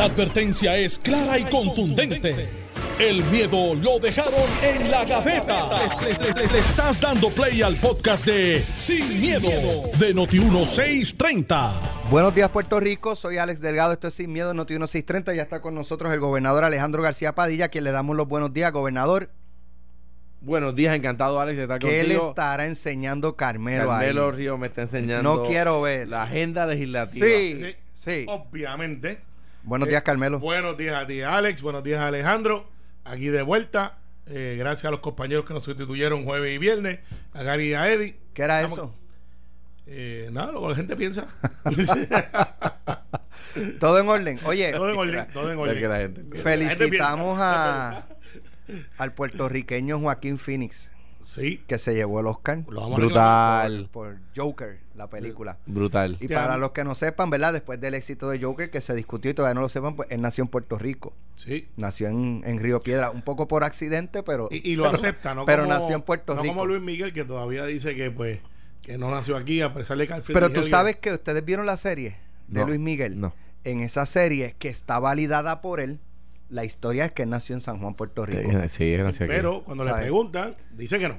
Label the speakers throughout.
Speaker 1: La advertencia es clara y contundente. El miedo lo dejaron en la gaveta. Le, le- le- le estás dando play al podcast de Sin, miedo, de Noti1630.
Speaker 2: Buenos días, Puerto Rico. Soy Alex Delgado. Esto es Sin Miedo, Noti 1630. Ya está con nosotros el gobernador Alejandro García Padilla, a quien le damos los buenos días. Gobernador,
Speaker 3: Buenos días, encantado Alex de estar
Speaker 2: ¿qué le estará enseñando Carmelo,
Speaker 3: Carmelo
Speaker 2: ahí?
Speaker 3: Río me está enseñando
Speaker 2: No quiero ver.
Speaker 3: la agenda legislativa.
Speaker 2: Sí, sí.
Speaker 4: Obviamente.
Speaker 2: Buenos
Speaker 4: Eh,
Speaker 2: días, Carmelo.
Speaker 4: Buenos días a ti, Alex. Buenos días, Alejandro. Aquí de vuelta. Eh, gracias a los compañeros que nos sustituyeron jueves y viernes. A Gary y a Eddie.
Speaker 2: ¿Qué era
Speaker 4: Estamos-
Speaker 2: eso?
Speaker 4: Eh, nada, lo que la gente piensa.
Speaker 2: Todo en orden. Oye,
Speaker 4: todo en orden. Todo en
Speaker 3: Lo que la
Speaker 4: orden.
Speaker 3: gente-
Speaker 2: felicitamos
Speaker 4: La
Speaker 2: a al puertorriqueño Joaquín Phoenix,
Speaker 4: Sí.
Speaker 2: que se llevó el Oscar
Speaker 4: Lo vamos a reclamar.
Speaker 3: Brutal,
Speaker 2: por Joker, la película.
Speaker 3: brutal.
Speaker 2: Y para los que no sepan, ¿verdad? Después del éxito de Joker, que se discutió y todavía no lo sepan, pues él nació en Puerto Rico.
Speaker 4: Sí.
Speaker 2: Nació en, en Río Piedra, un poco por accidente, pero.
Speaker 4: Y, y lo
Speaker 2: pero-
Speaker 4: acepta, ¿no?
Speaker 2: Pero
Speaker 4: como-
Speaker 2: nació en Puerto
Speaker 4: no
Speaker 2: Rico.
Speaker 4: como Luis Miguel, que todavía dice que, pues, que no nació aquí, a pesar de que Alfred
Speaker 2: Pero
Speaker 4: Miguel-
Speaker 2: tú sabes que ustedes vieron la serie de
Speaker 3: No,
Speaker 2: Luis Miguel.
Speaker 3: no.
Speaker 2: En esa serie, que está validada por él, la historia es que él nació en San Juan, Puerto Rico.
Speaker 3: Eh, Sí.
Speaker 4: Pero cuando le preguntan, dice que no.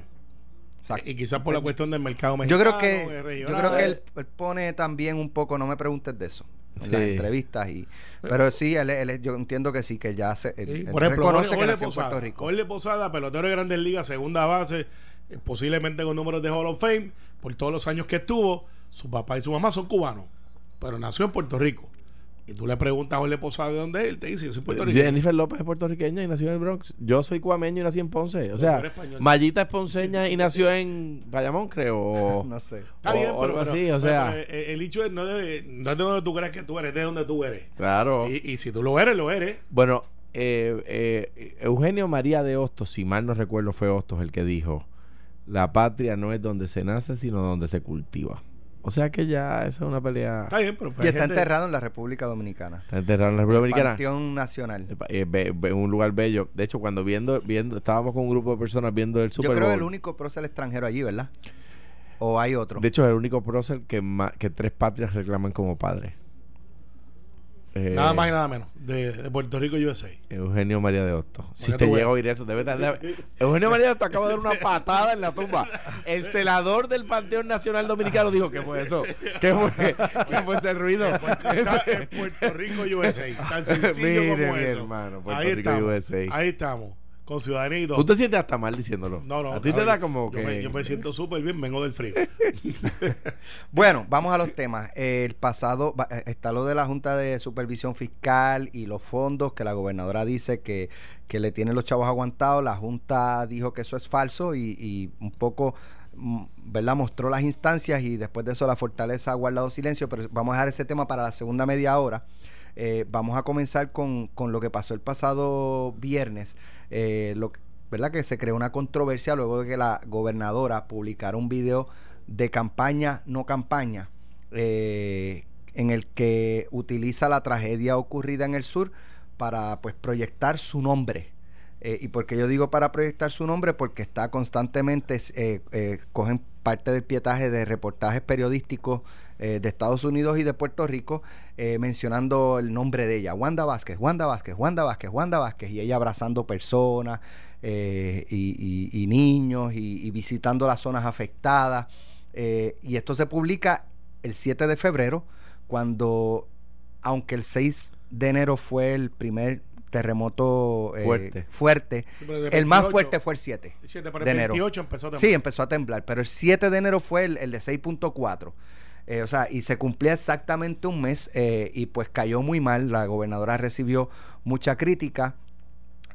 Speaker 2: Exacto.
Speaker 4: Y quizás por la cuestión del mercado
Speaker 2: Yo
Speaker 4: mexicano.
Speaker 2: creo que,
Speaker 4: eh,
Speaker 2: yo creo que él, él pone también un poco, no me preguntes de eso, en las entrevistas. y Pero sí, él, él- yo entiendo que sí, que ya se, él,
Speaker 4: Sí,
Speaker 2: él
Speaker 4: por ejemplo,
Speaker 2: reconoce
Speaker 4: Jorge,
Speaker 2: que en
Speaker 4: Posada.
Speaker 2: Puerto Rico.
Speaker 4: Jorge Posada, pelotero de Grandes Ligas, segunda base, eh, posiblemente con números de Hall of Fame, por todos los años que estuvo. Su papá y su mamá son cubanos, pero nació en Puerto Rico. Y tú le preguntas a Jorge Posada de dónde es, él te dice, yo soy puertorriqueño.
Speaker 3: Jennifer López es puertorriqueña y nació en el Bronx. Yo soy cuameño y nací en Ponce. O sea. Mayita es ponceña y nació en Bayamón, creo. o-
Speaker 2: No sé.
Speaker 4: Está
Speaker 3: o
Speaker 4: bien, pero,
Speaker 3: algo
Speaker 4: pero-
Speaker 3: así, o
Speaker 4: pero,
Speaker 3: sea.
Speaker 4: pero, eh, el hecho es no, de, no es de donde tú crees que tú eres, de donde tú eres.
Speaker 3: Claro.
Speaker 4: Y, y si tú lo eres, lo eres.
Speaker 3: Bueno, eh, eh, Eugenio María de Hostos, si mal no recuerdo, fue Hostos el que dijo: La patria no es donde se nace, sino donde se cultiva. O sea que ya esa es una pelea.
Speaker 4: Está bien, pero
Speaker 2: Y está
Speaker 4: gente-
Speaker 2: enterrado en la República Dominicana.
Speaker 3: Está enterrado en la República Dominicana.
Speaker 2: Panteón Nacional.
Speaker 3: Eh, be- be- un lugar bello. De hecho, cuando viendo, viendo, estábamos con un grupo de personas viendo el Super
Speaker 2: Yo creo
Speaker 3: Bowl.
Speaker 2: el único prócer extranjero allí, ¿verdad? ¿O hay otro?
Speaker 3: De hecho, es el único prócer que, ma- que tres patrias reclaman como padre. Eh,
Speaker 4: Nada más y nada menos. De, de Puerto Rico USA.
Speaker 3: Eugenio María de Hostos. Si te llega a oír eso, debe estar- Eugenio María de Hostos acaba de dar una patada en la tumba. El celador del Panteón Nacional Dominicano dijo: ¿Qué fue eso? ¿Qué fue, ¿Qué fue ese ruido?
Speaker 4: Está en Puerto Rico USA. Tan sencillo
Speaker 3: Mire,
Speaker 4: como
Speaker 3: mi
Speaker 4: eso.
Speaker 3: hermano, Puerto
Speaker 4: ahí
Speaker 3: Rico,
Speaker 4: estamos.
Speaker 3: USA.
Speaker 4: Ahí estamos. Con ciudadanía y todo.
Speaker 3: Tú te sientes hasta mal diciéndolo.
Speaker 4: No, no.
Speaker 3: A ti te da como
Speaker 4: yo
Speaker 3: que.
Speaker 4: Me, yo me siento súper bien, vengo del frío.
Speaker 2: Bueno, vamos a los temas. El pasado eh, está lo de la Junta de Supervisión Fiscal y los fondos que la gobernadora dice que, que le tienen los chavos aguantados. La Junta dijo que eso es falso y, y un poco, mm, ¿verdad? Mostró las instancias y después de eso la fortaleza ha guardado silencio, pero vamos a dejar ese tema para la segunda media hora. Eh, vamos a comenzar con, con lo que pasó el pasado viernes. Eh, lo, ¿Verdad? Que se creó una controversia luego de que la gobernadora publicara un video de campaña, no campaña, eh, en el que utiliza la tragedia ocurrida en el sur para pues proyectar su nombre. Eh, y porque yo digo para proyectar su nombre, porque está constantemente, eh, cogen parte del pietaje de reportajes periodísticos eh, de Estados Unidos y de Puerto Rico, eh, mencionando el nombre de ella, Wanda Vázquez, Wanda Vázquez, Wanda Vázquez, Wanda Vázquez, y ella abrazando personas eh, y, y- y niños y, y visitando las zonas afectadas. Eh, y esto se publica el 7 de febrero, cuando, aunque el 6 de enero fue el primer terremoto eh,
Speaker 3: Fuerte.
Speaker 2: fuerte,
Speaker 4: Sí,
Speaker 2: el más
Speaker 4: 28,
Speaker 2: fuerte fue el 7
Speaker 4: el 7 para
Speaker 2: de
Speaker 4: el
Speaker 2: enero.
Speaker 4: 28 empezó a
Speaker 2: Sí, empezó a temblar, pero el 7 de enero fue el, el de 6.4. Eh, o sea, y se cumplía exactamente un mes eh, y pues cayó muy mal. La gobernadora recibió mucha crítica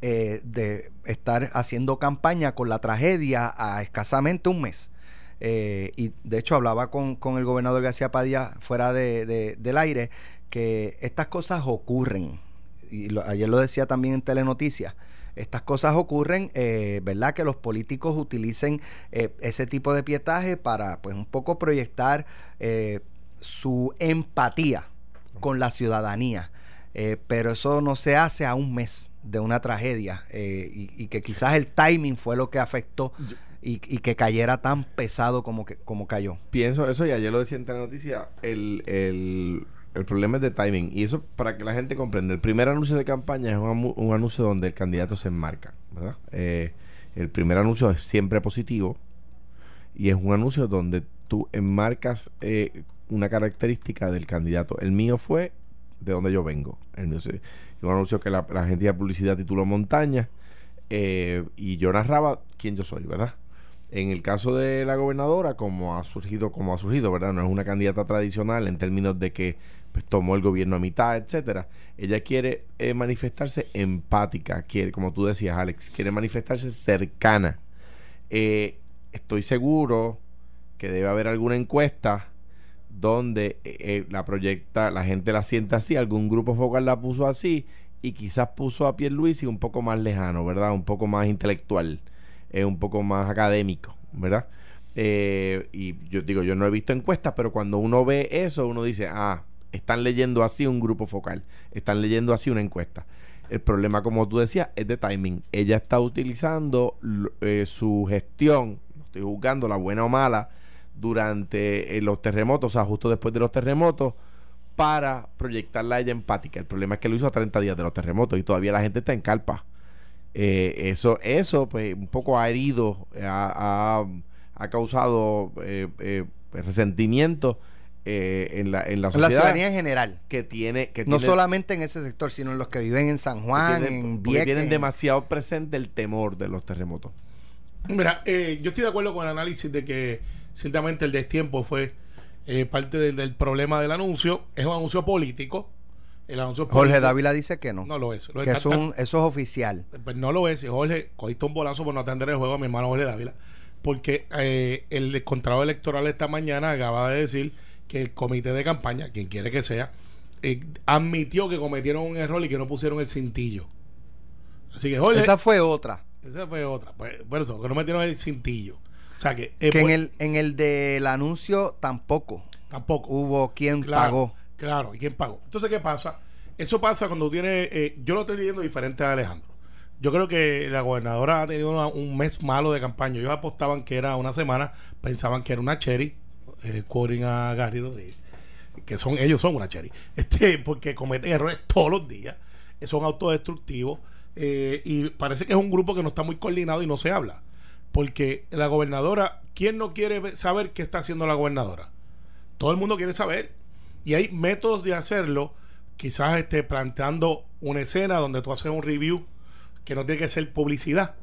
Speaker 2: eh, de estar haciendo campaña con la tragedia a escasamente un mes. Y de hecho hablaba con, con el gobernador García Padilla fuera de, de- del aire que estas cosas ocurren. Y lo- ayer lo decía también en Telenoticias. Estas cosas ocurren, eh, ¿verdad? Que los políticos utilicen eh, ese tipo de pietaje para, pues, un poco proyectar eh, su empatía con la ciudadanía. Eh, pero eso no se hace a un mes de una tragedia eh, y, y que quizás el timing fue lo que afectó y, y que cayera tan pesado como, que, como cayó.
Speaker 3: Pienso eso y ayer lo decía en la noticia, el, el, el problema es de timing. Y eso para que la gente comprenda. El primer anuncio de campaña es un, un anuncio donde el candidato se enmarca, ¿verdad? Eh, el primer anuncio es siempre positivo y es un anuncio donde tú enmarcas eh, una característica del candidato. El mío fue de donde yo vengo. El mío un anuncio que la, la agencia de publicidad tituló Montaña eh, y yo narraba quién yo soy, ¿verdad? En el caso de la gobernadora, como ha surgido, como ha surgido, ¿verdad? No es una candidata tradicional en términos de que pues, tomó el gobierno a mitad, etcétera. Ella quiere eh, manifestarse empática, quiere, como tú decías, Alex, quiere manifestarse cercana. Eh, estoy seguro que debe haber alguna encuesta donde eh, la proyecta, la gente la siente así, algún grupo focal la puso así y quizás puso a Pierluisi un poco más lejano, ¿verdad? Un poco más intelectual es un poco más académico, ¿verdad? Eh, y yo digo, yo no he visto encuestas, pero cuando uno ve eso, uno dice, ah, están leyendo así un grupo focal, están leyendo así una encuesta. El problema, como tú decías, es de timing. Ella está utilizando eh, su gestión, no estoy juzgando la buena o mala, durante eh, los terremotos, o sea, justo después de los terremotos, para proyectarla a ella empática. El problema es que lo hizo a 30 días de los terremotos y todavía la gente está en calpa. Eh, eso, eso, pues, un poco ha herido, ha, ha, causado eh, eh, en, la, en la sociedad.
Speaker 2: En la ciudadanía en general.
Speaker 3: Que tiene, que
Speaker 2: no solamente en ese sector, sino en los que viven en San Juan, en Vieques.
Speaker 3: tienen demasiado presente el temor de los terremotos.
Speaker 4: Mira, yo estoy de acuerdo con el análisis de que ciertamente el destiempo fue parte del, del problema del anuncio. Es un anuncio político
Speaker 2: Jorge Dávila dice que no.
Speaker 4: No lo es.
Speaker 2: que eso es oficial.
Speaker 4: Pues no lo es. Y Jorge, cogiste un bolazo por no atender el juego a mi hermano Jorge Dávila. Porque eh, el contrato electoral esta mañana acaba de decir que el comité de campaña, quien quiere que sea, eh, admitió que cometieron un error y que no pusieron el cintillo.
Speaker 2: Así que Jorge. Esa fue otra.
Speaker 4: Esa fue otra. Pues, por eso, que no metieron el cintillo. O sea que.
Speaker 2: Eh, que en, pues el, en el del anuncio tampoco.
Speaker 4: Tampoco.
Speaker 2: Hubo quien pagó.
Speaker 4: Claro, ¿y quién pagó? Entonces, ¿qué pasa? Eso pasa cuando tiene. Eh, yo lo estoy leyendo diferente a Alejandro. Yo creo que la gobernadora ha tenido un mes malo de campaña. Ellos apostaban que era una semana, pensaban que era una cherry, eh, a Gary Rodríguez, que son ellos son una cherry, este, porque cometen errores todos los días, son autodestructivos eh, y parece que es un grupo que no está muy coordinado y no se habla. Porque la gobernadora, ¿quién no quiere saber qué está haciendo la gobernadora? Todo el mundo quiere saber. Y hay métodos de hacerlo, quizás esté planteando una escena donde tú haces un review que no tiene que ser publicidad,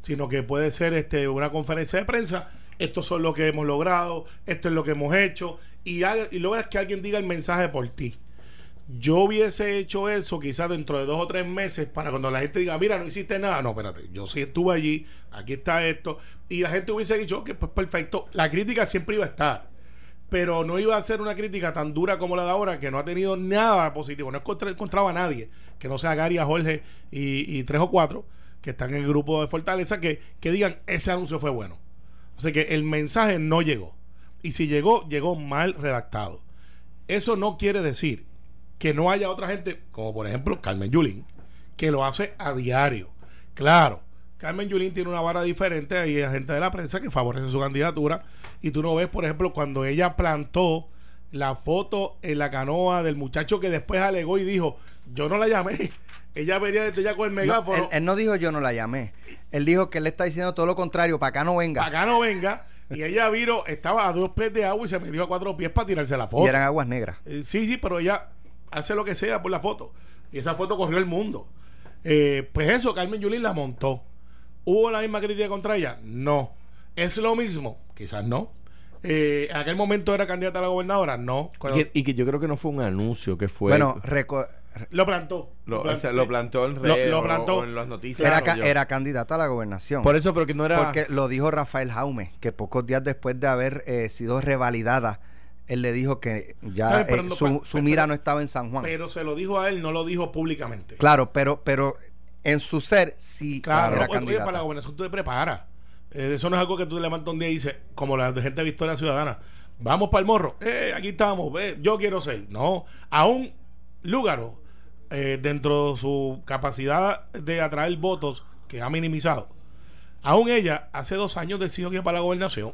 Speaker 4: sino que puede ser este, una conferencia de prensa. Esto son lo que hemos logrado, esto es lo que hemos hecho, y, y logras que alguien diga el mensaje por ti. Yo hubiese hecho eso quizás dentro de dos o tres meses para cuando la gente diga, mira, no hiciste nada. No, espérate, yo sí estuve allí, aquí está esto. Y la gente hubiese dicho, que pues perfecto. La crítica siempre iba a estar pero no iba a ser una crítica tan dura como la de ahora, que no ha tenido nada positivo. No encontraba a nadie, que no sea Gary, a Jorge y, tres o cuatro, que están en el grupo de Fortaleza, que, que digan, ese anuncio fue bueno. O sea que el mensaje no llegó. Y si llegó, llegó mal redactado. Eso no quiere decir que no haya otra gente, como por ejemplo Carmen Yulín, que lo hace a diario. Claro, Carmen Yulín tiene una vara diferente, hay gente de la prensa que favorece su candidatura y tú no ves, por ejemplo, cuando ella plantó la foto en la canoa del muchacho que después alegó y dijo, yo no la llamé. Ella venía desde ya con el megáfono.
Speaker 2: él, no dijo yo no la llamé. Él dijo que él está diciendo todo lo contrario, para acá no venga.
Speaker 4: Para acá no venga. Y ella vino, estaba a dos pies de agua y se metió a cuatro pies para tirarse la foto.
Speaker 2: Y eran aguas negras.
Speaker 4: Eh, sí, sí, pero ella hace lo que sea por la foto. Y esa foto corrió el mundo. Eh, pues eso, Carmen Yulín la montó. ¿Hubo la misma crítica contra ella? No. ¿Es lo mismo? Quizás no. Eh, ¿En aquel momento era candidata a la gobernadora? No.
Speaker 3: Y, que, yo creo que no fue un anuncio, que fue...
Speaker 2: Bueno,
Speaker 4: lo plantó.
Speaker 3: Lo, plantó en en las noticias.
Speaker 2: Era, era, candidata a la gobernación.
Speaker 3: Por eso, pero que no era...
Speaker 2: Porque lo dijo Rafael Jaume, que pocos días después de haber eh, sido revalidada, él le dijo que ya eh, su, mira no estaba en San Juan.
Speaker 4: Pero se lo dijo a él, no lo dijo públicamente.
Speaker 2: Claro, pero, pero en su ser sí
Speaker 4: claro, era oye, para la gobernación tú te preparas. Eh, eso no es algo que tú te levantas un día y dices, como la de gente de Victoria Ciudadana, vamos para el morro, eh, aquí estamos, yo quiero ser. No, aún Lúgaro, eh, dentro de su capacidad de atraer votos que ha minimizado, aún ella hace dos años decidió que para la gobernación.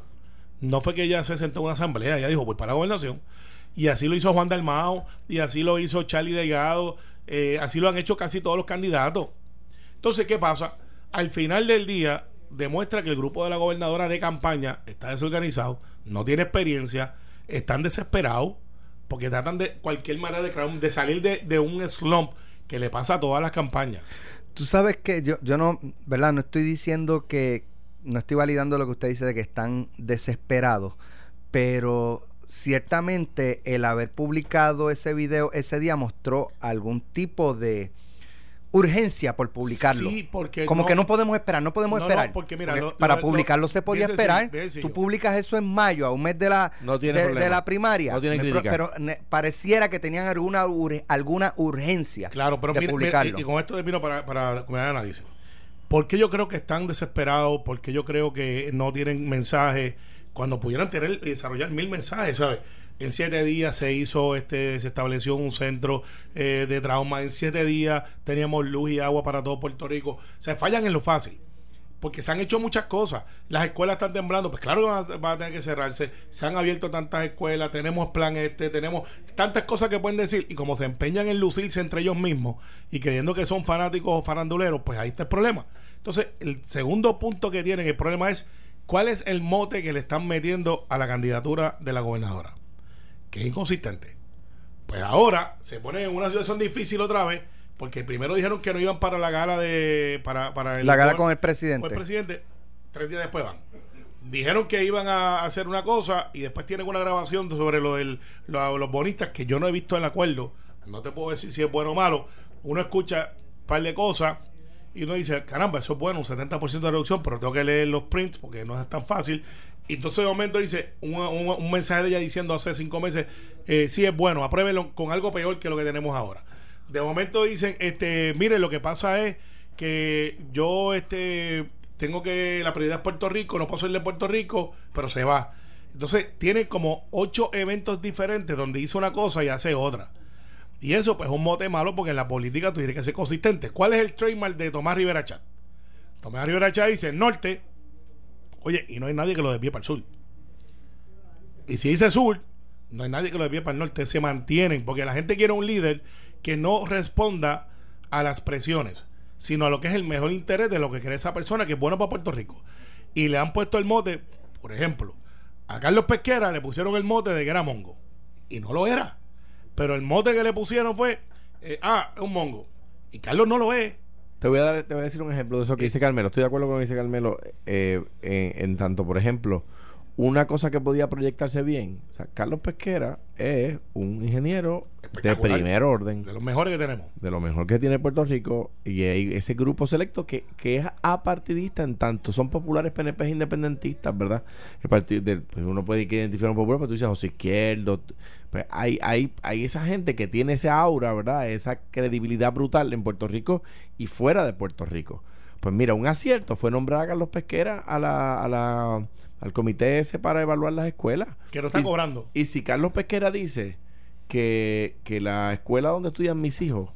Speaker 4: No fue que ella se sentó en una asamblea, ella dijo, voy para la gobernación. Y así lo hizo Juan Dalmao, y así lo hizo Charlie Delgado, eh, así lo han hecho casi todos los candidatos. Entonces, ¿qué pasa? Al final del día, demuestra que el grupo de la gobernadora de campaña está desorganizado, no tiene experiencia, están desesperados, porque tratan de cualquier manera de, de salir de, de un slump que le pasa a todas las campañas.
Speaker 2: Tú sabes que yo, yo no, ¿verdad? No estoy diciendo que, no estoy validando lo que usted dice de que están desesperados, pero ciertamente el haber publicado ese video ese día mostró algún tipo de urgencia por publicarlo.
Speaker 4: Sí, porque
Speaker 2: como
Speaker 4: no-
Speaker 2: que no podemos esperar, no podemos
Speaker 4: No,
Speaker 2: esperar.
Speaker 4: no, porque mira,
Speaker 2: Porque
Speaker 4: lo-
Speaker 2: para
Speaker 4: lo-
Speaker 2: publicarlo
Speaker 4: lo-
Speaker 2: se podía esperar. Tú publicas eso en mayo, a un mes de la
Speaker 3: No tiene
Speaker 2: de, de la primaria.
Speaker 3: No tiene
Speaker 2: Me-
Speaker 3: crítica.
Speaker 2: pero ne- pareciera que tenían alguna ur- alguna urgencia
Speaker 4: Claro, pero
Speaker 2: de
Speaker 4: mira, mira,
Speaker 2: publicarlo.
Speaker 4: y, y con esto termino para, para comer análisis. ¿Por qué yo creo que están desesperados? ¿Por qué yo creo que no tienen mensajes? Cuando pudieran tener y desarrollar mil mensajes, ¿sabes? En siete días se hizo, este, se estableció un centro eh, de trauma. En siete días teníamos luz y agua para todo Puerto Rico. Se fallan en lo fácil. Porque se han hecho muchas cosas. Las escuelas están temblando. Pues claro que van a, tener que cerrarse. Se han abierto tantas escuelas. Tenemos plan este. Tenemos tantas cosas que pueden decir. Y como se empeñan en lucirse entre ellos mismos y creyendo que son fanáticos o faranduleros, pues ahí está el problema. Entonces, el segundo punto que tienen, el problema es cuál es el mote que le están metiendo a la candidatura de la gobernadora. Que es inconsistente. Pues ahora se pone en una situación difícil otra vez. Porque primero dijeron que no iban para la gala de. Para, para el
Speaker 2: la gala con el presidente.
Speaker 4: con el presidente, tres días después van. Dijeron que iban a hacer una cosa y después tienen una grabación sobre lo del, lo- los bonistas que yo no he visto el acuerdo. No te puedo decir si es bueno o malo. Uno escucha un par de cosas y uno dice, caramba, eso es bueno, un 70% de reducción, pero tengo que leer los prints porque no es tan fácil. Y entonces de momento dice un, un- mensaje de ella diciendo hace cinco meses, eh, sí es bueno, apruébenlo con algo peor que lo que tenemos ahora. De momento dicen, este, mire, lo que pasa es que yo este tengo que la prioridad es Puerto Rico, no puedo ser de Puerto Rico, pero se va. Entonces tiene como ocho eventos diferentes donde dice una cosa y hace otra. Y eso pues es un mote malo porque en la política tú tienes que ser consistente. ¿Cuál es el trademark de Tomás Rivera Chat? Tomás Rivera Chat dice norte, oye, y no hay nadie que lo desvíe para el sur. Y si dice sur, no hay nadie que lo desvíe para el norte, se mantienen, porque la gente quiere un líder que no responda a las presiones, sino a lo que es el mejor interés de lo que cree esa persona que es bueno para Puerto Rico. Y le han puesto el mote, por ejemplo, a Carlos Pesquera le pusieron el mote de que era mongo, y no lo era. Pero el mote que le pusieron fue, eh, ah, es un mongo. Y Carlos no lo es.
Speaker 3: Te voy a dar, te voy a decir un ejemplo de eso que dice Carmelo. Estoy de acuerdo con lo que dice Carmelo. eh, en, en tanto, por ejemplo, una cosa que podía proyectarse bien. O sea, Carlos Pesquera es un ingeniero de primer orden,
Speaker 4: De los mejores que tenemos.
Speaker 3: de lo mejor que tiene Puerto Rico, y hay ese grupo selecto que, que es apartidista en tanto son populares PNP independentistas, ¿verdad? El partido del, pues uno puede identificar un popular, pero tú dices José Izquierdo. Pues hay, hay, hay esa gente que tiene esa aura, ¿verdad? Esa credibilidad brutal en Puerto Rico y fuera de Puerto Rico. Pues mira, un acierto fue nombrar a Carlos Pesquera a la, a la, al comité ese para evaluar las escuelas.
Speaker 4: Que no está
Speaker 3: Y-
Speaker 4: cobrando.
Speaker 3: Y si Carlos Pesquera dice que, que la escuela donde estudian mis hijos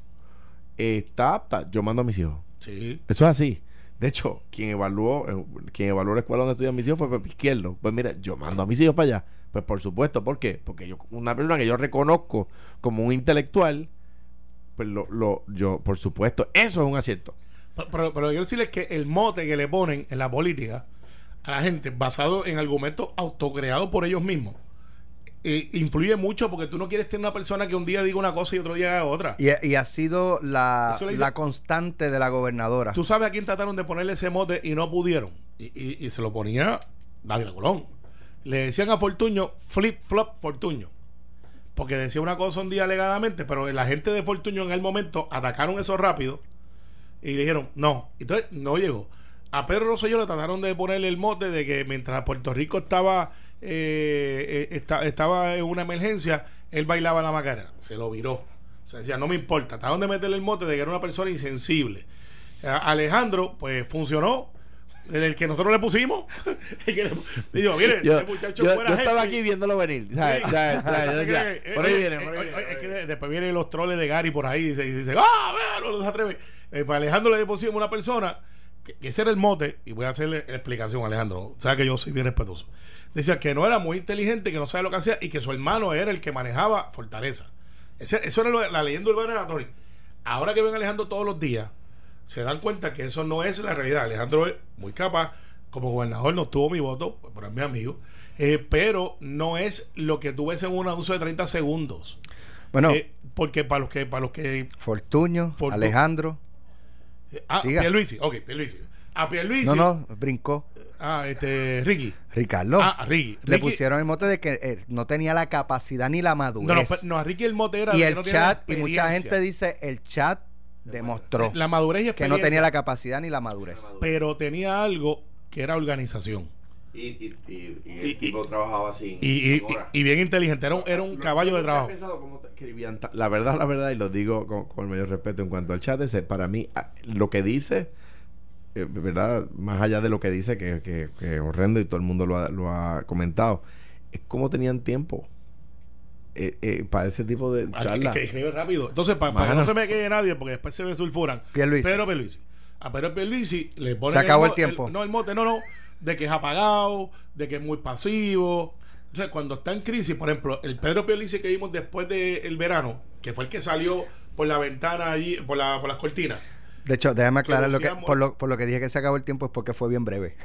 Speaker 3: está apta, yo mando a mis hijos.
Speaker 4: Sí.
Speaker 3: Eso es así. De hecho, quien evaluó, eh, quien evaluó la escuela donde estudian mis hijos fue Pepe Izquierdo. Pues mira, yo mando a mis hijos para allá. Pues por supuesto, ¿por qué? Porque yo, una persona que yo reconozco como un intelectual, pues lo, lo, yo, por supuesto, eso es un acierto.
Speaker 4: Pero, pero, pero quiero decirles que el mote que le ponen en la política a la gente, basado en argumentos autocreados por ellos mismos, eh, influye mucho porque tú no quieres tener una persona que un día diga una cosa y otro día haga otra.
Speaker 2: Y, y ha sido la,
Speaker 4: dice-
Speaker 2: la constante de la gobernadora.
Speaker 4: Tú sabes a quién trataron de ponerle ese mote y no pudieron. Y, y- y se lo ponía David Colón. Le decían a Fortuño flip flop Fortuño. Porque decía una cosa un día alegadamente, pero la gente de Fortuño en el momento atacaron eso rápido y dijeron no. Entonces no llegó. A Pedro Rosselló le trataron de ponerle el mote de que mientras Puerto Rico estaba eh, eh, esta- estaba en una emergencia, él bailaba la macarena. Se lo viró. O sea, decía, no me importa. Trataron de meterle el mote de que era una persona insensible. A- Alejandro, pues funcionó. El que nosotros le pusimos. Le- digo, mire,
Speaker 3: Yo,
Speaker 4: este muchacho
Speaker 3: yo-
Speaker 4: fuera
Speaker 3: yo estaba aquí viéndolo venir. Yo
Speaker 4: Eh,
Speaker 3: por ahí
Speaker 4: eh,
Speaker 3: viene,
Speaker 4: eh,
Speaker 3: por ahí
Speaker 4: eh,
Speaker 3: viene.
Speaker 4: eh, es que de- después vienen los troles de Gary por ahí y dice, ¡Ah, vea, no se atreve! Eh, para Alejandro le pusimos una persona que ese era el mote, y voy a hacerle explicación, Alejandro. O sea que yo soy bien respetuoso. Decía que no era muy inteligente, que no sabía lo que hacía y que su hermano era el que manejaba Fortaleza. Ese- eso era lo- la leyenda urbana de. Ahora que ven a Alejandro todos los días, se dan cuenta que eso no es la realidad. Alejandro es muy capaz, como gobernador no tuvo mi voto, pues, pero es mi amigo, eh, pero no es lo que tú ves en un anuncio de 30 segundos.
Speaker 2: Bueno,
Speaker 4: Eh, porque para los que, para los que
Speaker 2: Fortuño,
Speaker 4: Fortu-
Speaker 2: Alejandro.
Speaker 4: Ah,
Speaker 2: Siga.
Speaker 4: Pierluisi, ok, Pierluisi. A Pierluisi.
Speaker 2: No, no, brincó.
Speaker 4: Ah, este, Ricky.
Speaker 2: Ricardo.
Speaker 4: Ah, Ricky.
Speaker 2: Le
Speaker 4: Ricky-
Speaker 2: pusieron el mote de que eh, no tenía la capacidad ni la madurez.
Speaker 4: No, no, pe- no, a Ricky el mote era
Speaker 2: y
Speaker 4: de que
Speaker 2: el
Speaker 4: no tiene la
Speaker 2: chat, y mucha
Speaker 4: experiencia.
Speaker 2: gente dice, el chat demostró
Speaker 4: La madurez y
Speaker 2: que no
Speaker 4: experiencia,
Speaker 2: tenía la capacidad ni la madurez.
Speaker 4: Pero tenía algo que era organización.
Speaker 3: Y, y, y, el tipo trabajaba sin,
Speaker 4: Y, bien inteligente. Era un, era un
Speaker 3: Lo-
Speaker 4: caballo
Speaker 3: yo
Speaker 4: de trabajo.
Speaker 3: pensado escribían La verdad, la verdad, y lo digo con, con el mayor respeto en cuanto al chat, ese, para mí, ah, lo que dice, eh, ¿verdad? Más allá de lo que dice, que, que, que es horrendo y todo el mundo lo ha, lo ha comentado, es cómo tenían tiempo eh, eh, para ese tipo de
Speaker 4: Ah, que,
Speaker 3: charlas.
Speaker 4: que escribe rápido. Entonces, para que no se me quede nadie, porque después se me sulfuran.
Speaker 2: Pierluisi.
Speaker 4: Pedro Pierluisi. A Pedro Pierluisi le ponen
Speaker 2: Se acabó el tiempo.
Speaker 4: no, el mote, no, no. De que es apagado, de que es muy pasivo. O sea, cuando está en crisis, por ejemplo, el Pedro Pierluisi que vimos después del verano, que fue el que salió por la ventana allí, por, la, por las cortinas.
Speaker 2: De hecho, déjame aclarar lo que, por, lo, por lo que dije que se acabó el tiempo es porque fue bien breve.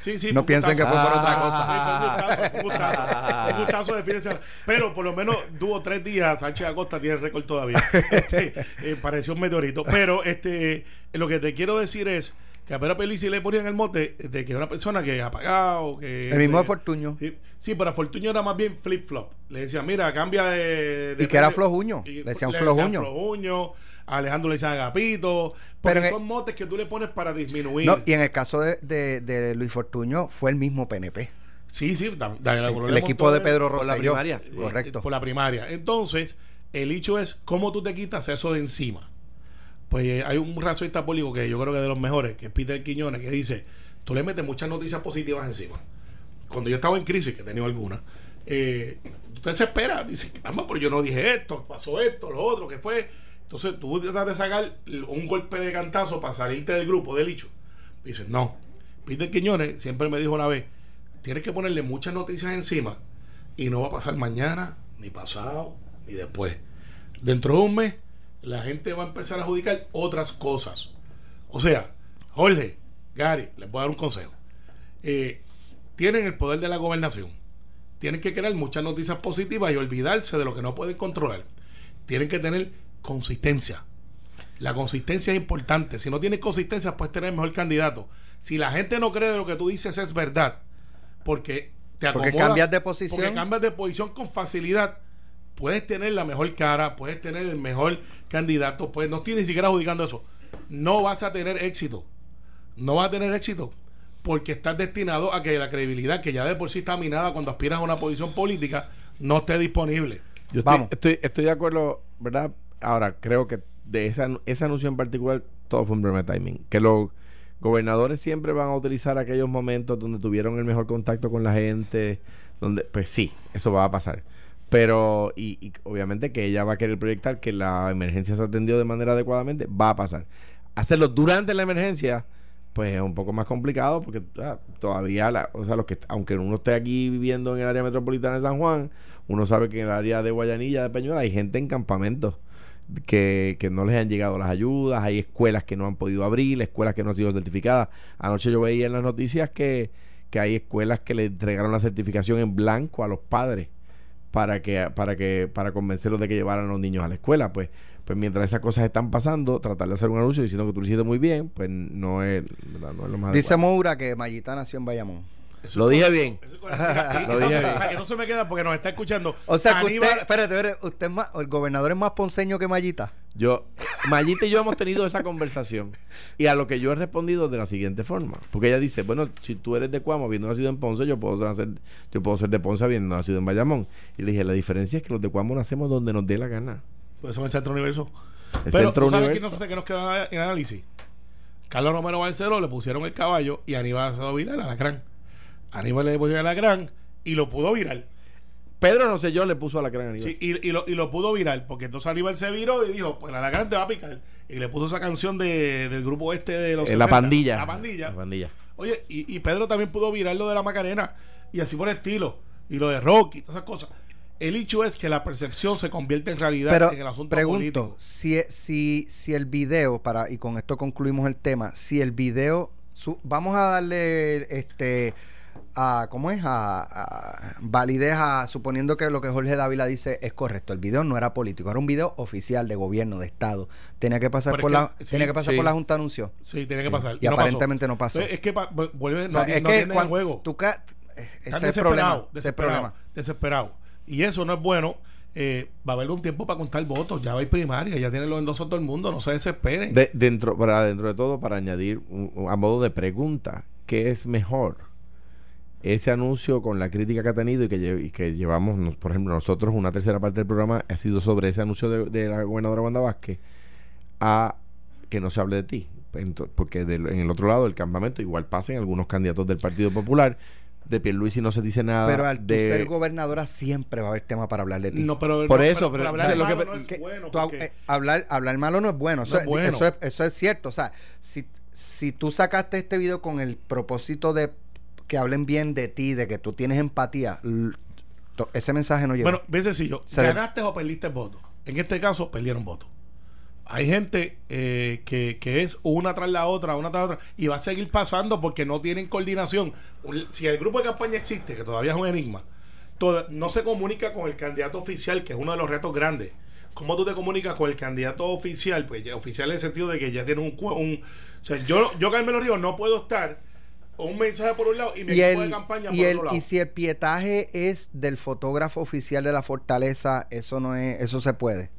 Speaker 4: Sí, sí,
Speaker 2: No piensen que fue por otra cosa.
Speaker 4: un gustazo, un gustazo, un gustazo de de. Pero por lo menos tuvo tres días. Sánchez Acosta tiene el récord todavía. Este, eh, pareció un meteorito. Pero este, lo que te quiero decir es que a Pedro Pelici le ponían el mote de que es una persona que es apagado. Que,
Speaker 2: El mismo de
Speaker 4: de
Speaker 2: Fortuño.
Speaker 4: Sí, sí, pero a Fortuño era más bien flip-flop. Le decían, mira, cambia de. de
Speaker 2: Y que era flojuño.
Speaker 4: Y
Speaker 2: Le decían flojuño.
Speaker 4: flojuño. Alejandro le decían agapito. Porque
Speaker 2: Pero el-
Speaker 4: son motes que tú le pones para disminuir.
Speaker 2: No, y en el caso de, de- de Luis Fortuño fue el mismo PNP.
Speaker 4: Sí, sí. da- da-
Speaker 2: El, equipo de Pedro
Speaker 3: Por la primaria, sí.
Speaker 2: Correcto.
Speaker 4: Por la primaria. Entonces, el hecho es cómo tú te quitas eso de encima. Pues eh, hay un racionalista político que yo creo que es de los mejores, que es Peter Quiñones, que dice, tú le metes muchas noticias positivas encima. Cuando yo estaba en crisis, que he tenido algunas, eh, tú te desesperas, dices, caramba, pero yo no dije esto, pasó esto, lo otro, que fue. Entonces tú tratas de sacar un golpe de cantazo para salirte del grupo, del hecho. Dices, no. Peter Quiñones siempre me dijo una vez, tienes que ponerle muchas noticias encima y no va a pasar mañana, ni pasado, ni después. Dentro de un mes, la gente va a empezar a adjudicar otras cosas. O sea, Jorge, Gary, les voy a dar un consejo. Eh, tienen el poder de la gobernación. Tienen que crear muchas noticias positivas y olvidarse de lo que no pueden controlar. Tienen que tener consistencia. La consistencia es importante. Si no tienes consistencia, puedes tener mejor candidato. Si la gente no cree de lo que tú dices es verdad, porque te
Speaker 2: Porque
Speaker 4: acomodas-
Speaker 2: cambias de posición.
Speaker 4: Porque cambias de posición con facilidad. Puedes tener la mejor cara, puedes tener el mejor candidato, pues no estoy ni siquiera adjudicando eso. No vas a tener éxito. No vas a tener éxito porque estás destinado a que la credibilidad, que ya de por sí está minada cuando aspiras a una posición política, no esté disponible.
Speaker 3: Yo estoy,
Speaker 2: Vamos.
Speaker 3: estoy, estoy de acuerdo, ¿verdad? Ahora, creo que de esa, ese anuncio en particular, todo fue un problema de timing. Que los gobernadores siempre van a utilizar aquellos momentos donde tuvieron el mejor contacto con la gente, donde, pues sí, eso va a pasar. Pero, y, y obviamente que ella va a querer proyectar que la emergencia se atendió de manera adecuadamente, va a pasar. Hacerlo durante la emergencia, pues es un poco más complicado porque todavía, la, o sea, los que, aunque uno esté aquí viviendo en el área metropolitana de San Juan, uno sabe que en el área de Guayanilla, de Peñuela, hay gente en campamentos que, que no les han llegado las ayudas, hay escuelas que no han podido abrir, escuelas que no han sido certificadas. Anoche yo veía en las noticias que, que hay escuelas que le entregaron la certificación en blanco a los padres para que para que para convencerlos de que llevaran a los niños a la escuela pues pues mientras esas cosas están pasando tratar de hacer un anuncio diciendo que tú lo hiciste muy bien pues no es, no es lo más
Speaker 2: Dice
Speaker 3: adecuado.
Speaker 2: Moura que Mayita nació en Bayamón.
Speaker 4: Eso
Speaker 3: Lo
Speaker 4: es
Speaker 3: dije bien.
Speaker 4: Eso es
Speaker 3: Lo dije bien.
Speaker 4: Para que no se me queda porque nos está escuchando.
Speaker 2: O sea que usted, espérate, espérate, usted es más, el gobernador es más ponceño que Mayita.
Speaker 3: Yo, Mayita y yo hemos tenido esa conversación y a lo que yo he respondido de la siguiente forma, porque ella dice, bueno, si tú eres de Cuamo habiendo nacido en Ponce, yo puedo nacer, yo puedo ser de Ponce habiendo nacido en Bayamón. Y le dije, la diferencia es que los de Cuamo nacemos donde nos dé la gana.
Speaker 4: Pues son el centro universo.
Speaker 3: El
Speaker 4: Pero
Speaker 3: centro
Speaker 4: ¿tú sabes
Speaker 3: universo.
Speaker 4: quién nos, que nos queda en análisis? Carlos Romero Barceló le pusieron el caballo y Aníbal se lo viral a la gran. Aníbal le pusieron a la gran y lo pudo virar.
Speaker 3: Pedro no sé yo le puso a la gran
Speaker 4: Sí, y, y lo, y lo pudo virar, porque entonces Aníbal se viró y dijo, pues la gran te va a picar. Y le puso esa canción de, del grupo este de los
Speaker 3: En la
Speaker 4: 60,
Speaker 3: pandilla.
Speaker 4: La pandilla.
Speaker 3: La pandilla.
Speaker 4: Oye, y, y Pedro también pudo virar lo de la Macarena y así por el estilo. Y lo de Rocky, todas esas cosas. El hecho es que la percepción se convierte en realidad
Speaker 2: Pero
Speaker 4: en el asunto
Speaker 2: pregunto,
Speaker 4: político.
Speaker 2: si, si, si el video, para y con esto concluimos el tema, si el video, su- vamos a darle este a ¿cómo es? A, a validez a suponiendo que lo que Jorge Dávila dice es correcto. El video no era político, era un video oficial de gobierno, de Estado. Tenía que pasar por la
Speaker 4: sí,
Speaker 2: tenía que pasar
Speaker 3: sí.
Speaker 2: por la Junta de Anuncios.
Speaker 4: Sí, tiene que pasar.
Speaker 2: Y
Speaker 4: no
Speaker 2: aparentemente no pasó.
Speaker 4: Es que pa- vuelve,
Speaker 2: O
Speaker 4: no,
Speaker 2: sea,
Speaker 4: ti-
Speaker 2: es
Speaker 4: no
Speaker 2: que
Speaker 4: entienden el
Speaker 2: cuando
Speaker 4: juego.
Speaker 2: tú ca- ese es el problema, problema.
Speaker 4: desesperados, desesperados. Y eso no es bueno. Eh, va a haber un tiempo para contar votos. Ya va a ir primaria, ya tienen los endosos todo el mundo. No se desesperen.
Speaker 3: De- dentro, para, dentro de todo, para añadir un- un- a modo de pregunta, ¿qué es mejor? Ese anuncio con la crítica que ha tenido y que, lle- y que llevamos, nos- por ejemplo, nosotros, una tercera parte del programa ha sido sobre ese anuncio de, de la gobernadora Wanda Vázquez, a que no se hable de ti. Porque del- en el otro lado del campamento igual pasen algunos candidatos del Partido Popular. De Pierluisi no se dice nada
Speaker 2: Pero al
Speaker 3: de...
Speaker 2: ser gobernadora siempre va a haber tema para hablar de ti.
Speaker 4: No, pero,
Speaker 3: Por
Speaker 4: no,
Speaker 3: eso,
Speaker 4: pero,
Speaker 3: pero-
Speaker 4: hablar
Speaker 3: lo
Speaker 4: malo
Speaker 3: que-
Speaker 4: no es
Speaker 2: que
Speaker 4: bueno. porque-
Speaker 2: eh, hablar, hablar malo no es bueno. Eso,
Speaker 4: No es bueno.
Speaker 2: Eso, es, eso es cierto. O sea, si, si tú sacaste este video con el propósito de que hablen bien de ti, de que tú tienes empatía, ese mensaje no llega.
Speaker 4: Bueno, bien sencillo.
Speaker 2: Se de-
Speaker 4: ¿Ganaste o perdiste votos? En este caso, perdieron votos. Hay gente eh, que, que es una tras la otra, una tras la otra, y va a seguir pasando porque no tienen coordinación. Si el grupo de campaña existe, que todavía es un enigma, toda- no se comunica con el candidato oficial, que es uno de los retos grandes. ¿Cómo tú te comunicas con el candidato oficial? Pues ya, oficial en el sentido de que ya tiene un... un o sea, yo, yo Carmelo Ríos, no puedo estar un mensaje por un lado y mi
Speaker 2: y,
Speaker 4: equipo de campaña
Speaker 2: y,
Speaker 4: por
Speaker 2: el-
Speaker 4: otro lado.
Speaker 2: y si el pietaje es del fotógrafo oficial de la fortaleza, eso no es, eso se puede.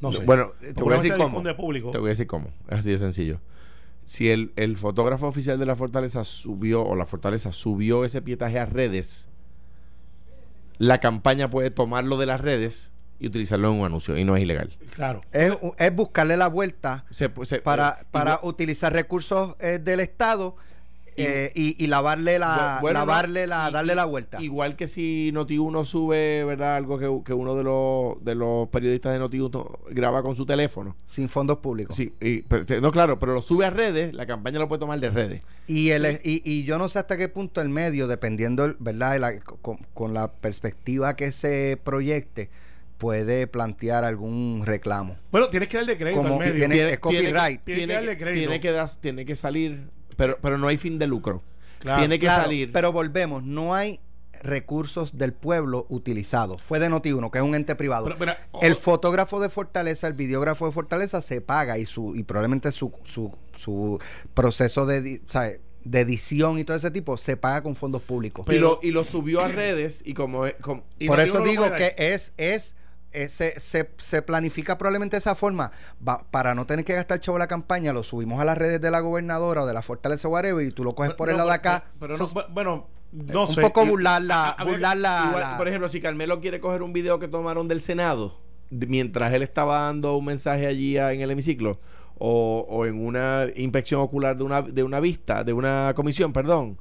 Speaker 4: no sé.
Speaker 3: Bueno, te voy a decir
Speaker 4: se
Speaker 3: cómo. Te voy a decir cómo. Es así de sencillo. Si el, el fotógrafo oficial de la Fortaleza subió, o la Fortaleza subió ese pietaje a redes, la campaña puede tomarlo de las redes y utilizarlo en un anuncio. Y no es ilegal.
Speaker 4: Claro.
Speaker 2: Es, es buscarle la vuelta
Speaker 3: Se se-
Speaker 2: para,
Speaker 3: eh,
Speaker 2: para utilizar recursos eh, del Estado eh, y, y lavarle la,
Speaker 3: bueno, no,
Speaker 2: lavarle la,
Speaker 3: y-
Speaker 2: darle la vuelta.
Speaker 3: Igual que si Noti1 sube, ¿verdad? Algo que, que uno de los, de los periodistas de Noti1 graba con su teléfono.
Speaker 2: sin fondos públicos.
Speaker 3: Sí, y- pero- no, claro, pero lo sube a redes, la campaña lo puede tomar de redes.
Speaker 2: Y, el, y, y yo no sé hasta qué punto el medio, dependiendo, el- ¿verdad? de la- con, con la perspectiva que se proyecte, puede plantear algún reclamo.
Speaker 4: Bueno, tienes que darle crédito
Speaker 2: Como
Speaker 4: al medio.
Speaker 2: tiene- es
Speaker 3: Tiene-
Speaker 2: copyright.
Speaker 4: Tiene que darle crédito.
Speaker 3: tiene que, das- tiene que salir, pero, pero no hay fin de lucro.
Speaker 4: Claro.
Speaker 3: tiene que
Speaker 2: Claro,
Speaker 3: salir.
Speaker 2: Pero volvemos, no hay recursos del pueblo utilizados. Fue de Noti1, que es un ente privado.
Speaker 4: Pero,
Speaker 2: el fotógrafo de Fortaleza, el videógrafo de Fortaleza se paga y su y probablemente su, su, su proceso de, ¿sabe? de edición y todo ese tipo se paga con fondos públicos.
Speaker 3: y, lo, y lo subió a redes y como, es- como-
Speaker 4: Y
Speaker 2: Por
Speaker 4: Noti1
Speaker 2: eso digo que es, es, es- se, se, se planifica probablemente de esa forma. Va- para no tener que gastar chavo la campaña, lo subimos a las redes de la gobernadora o de la Fortaleza whatever y tú lo coges por el
Speaker 4: No,
Speaker 2: lado de acá.
Speaker 4: Pero, no, bueno, no
Speaker 2: un
Speaker 4: sé.
Speaker 2: poco
Speaker 4: Y-
Speaker 2: burlar la,
Speaker 4: a- habría-
Speaker 2: burlar la-
Speaker 3: igual,
Speaker 2: la-
Speaker 3: por ejemplo, si Carmelo quiere coger un video que tomaron del Senado, mientras él estaba dando un mensaje allí en el hemiciclo, o, o en una inspección ocular de una, de una vista, de una comisión, perdón,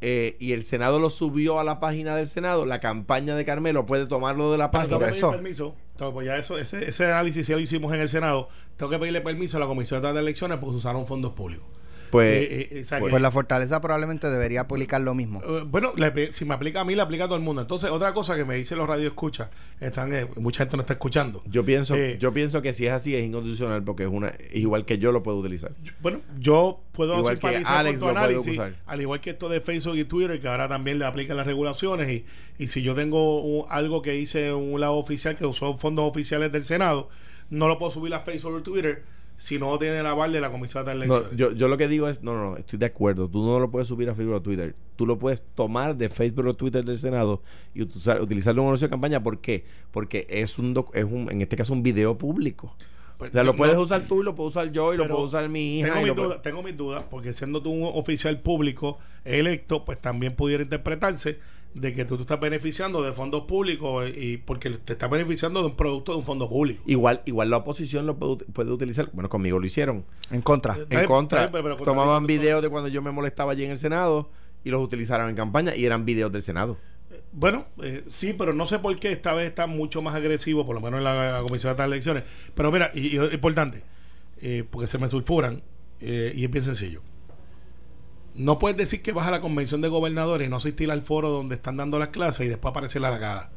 Speaker 3: eh, y el Senado lo subió a la página del Senado, la campaña de Carmelo puede tomarlo de la
Speaker 4: Pero tengo
Speaker 3: página.
Speaker 4: que pedir
Speaker 2: eso.
Speaker 4: permiso. Pues ya eso, ese, ese análisis ya lo hicimos en el Senado. Tengo que pedirle permiso a la Comisión de Elecciones porque usaron fondos públicos.
Speaker 3: Pues,
Speaker 4: Eh, eh, o sea que-
Speaker 2: Pues la Fortaleza probablemente debería aplicar lo mismo.
Speaker 4: Eh, bueno, le- si me aplica a mí, le aplica a todo el mundo. Entonces, otra cosa que me dicen los radioescuchas, están, eh, mucha gente no está escuchando.
Speaker 3: yo pienso,
Speaker 4: Eh,
Speaker 3: yo pienso que si es así es inconstitucional porque es una es igual que yo lo puedo utilizar.
Speaker 4: Bueno, yo puedo
Speaker 3: Igual que Alex
Speaker 4: con tu análisis,
Speaker 3: usar.
Speaker 4: al igual que esto de Facebook y Twitter, que ahora también le aplican las regulaciones. Y, y si yo tengo un- algo que hice en un lado oficial que usó fondos oficiales del Senado, no lo puedo subir a Facebook o Twitter si no tiene el aval de la Comisión de
Speaker 3: No,
Speaker 4: Elecciones.
Speaker 3: yo, yo lo que digo es, no, no, no, estoy de acuerdo. Tú no lo puedes subir a Facebook o Twitter. Tú lo puedes tomar de Facebook o Twitter del Senado y utilizar- utilizarlo en un anuncio de campaña. ¿Por qué? Porque es un, doc- es un en este caso, un video público.
Speaker 4: Pues,
Speaker 3: o sea, lo
Speaker 4: no-
Speaker 3: puedes
Speaker 4: no-
Speaker 3: usar tú y lo puedo usar yo y lo puedo usar mi hija.
Speaker 4: Tengo mis, dudas, tengo mis dudas, porque siendo tú un oficial público electo, pues también pudiera interpretarse de que tú te estás beneficiando de fondos públicos y porque te estás beneficiando de un producto de un fondo público.
Speaker 3: Igual, igual la oposición lo puede, puede utilizar. Bueno, conmigo lo hicieron.
Speaker 2: En contra.
Speaker 4: Eh,
Speaker 3: En
Speaker 4: Está bien,
Speaker 3: contra.
Speaker 4: bien, pero-
Speaker 3: tomaban videos de cuando yo me molestaba allí en el Senado y los utilizaron en campaña y eran videos del Senado.
Speaker 4: Bueno, eh, sí, pero no sé por qué esta vez está mucho más agresivo, por lo menos en la, Comisión de Elecciones. Pero mira, y, importante, eh, porque se me sulfuran, eh, y es bien sencillo. No puedes decir que vas a la convención de gobernadores y no asistir al foro donde están dando las clases y después aparecer a la cara.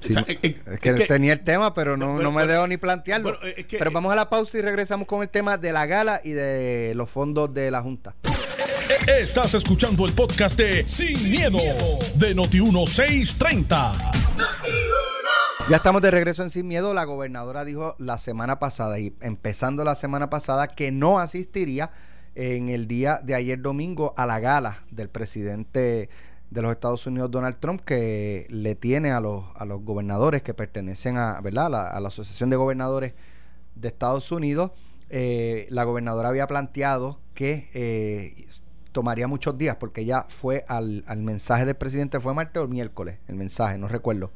Speaker 2: es que, tenía el tema, pero no, no me dejo ni plantearlo. pero vamos a la pausa y regresamos con el tema de la gala y de los fondos de la Junta.
Speaker 1: Estás escuchando el podcast de Sin, miedo, de Noti1630.
Speaker 2: Ya estamos de regreso en Sin Miedo. La gobernadora dijo la semana pasada, y empezando la semana pasada, que no asistiría en el día de ayer domingo a la gala del presidente de los Estados Unidos, Donald Trump, que le tiene a los, a los gobernadores que pertenecen a, ¿verdad? a la Asociación de Gobernadores de Estados Unidos. Eh, la gobernadora había planteado que eh, tomaría muchos días porque ella fue al, al mensaje del presidente, fue martes o miércoles, el mensaje, no recuerdo.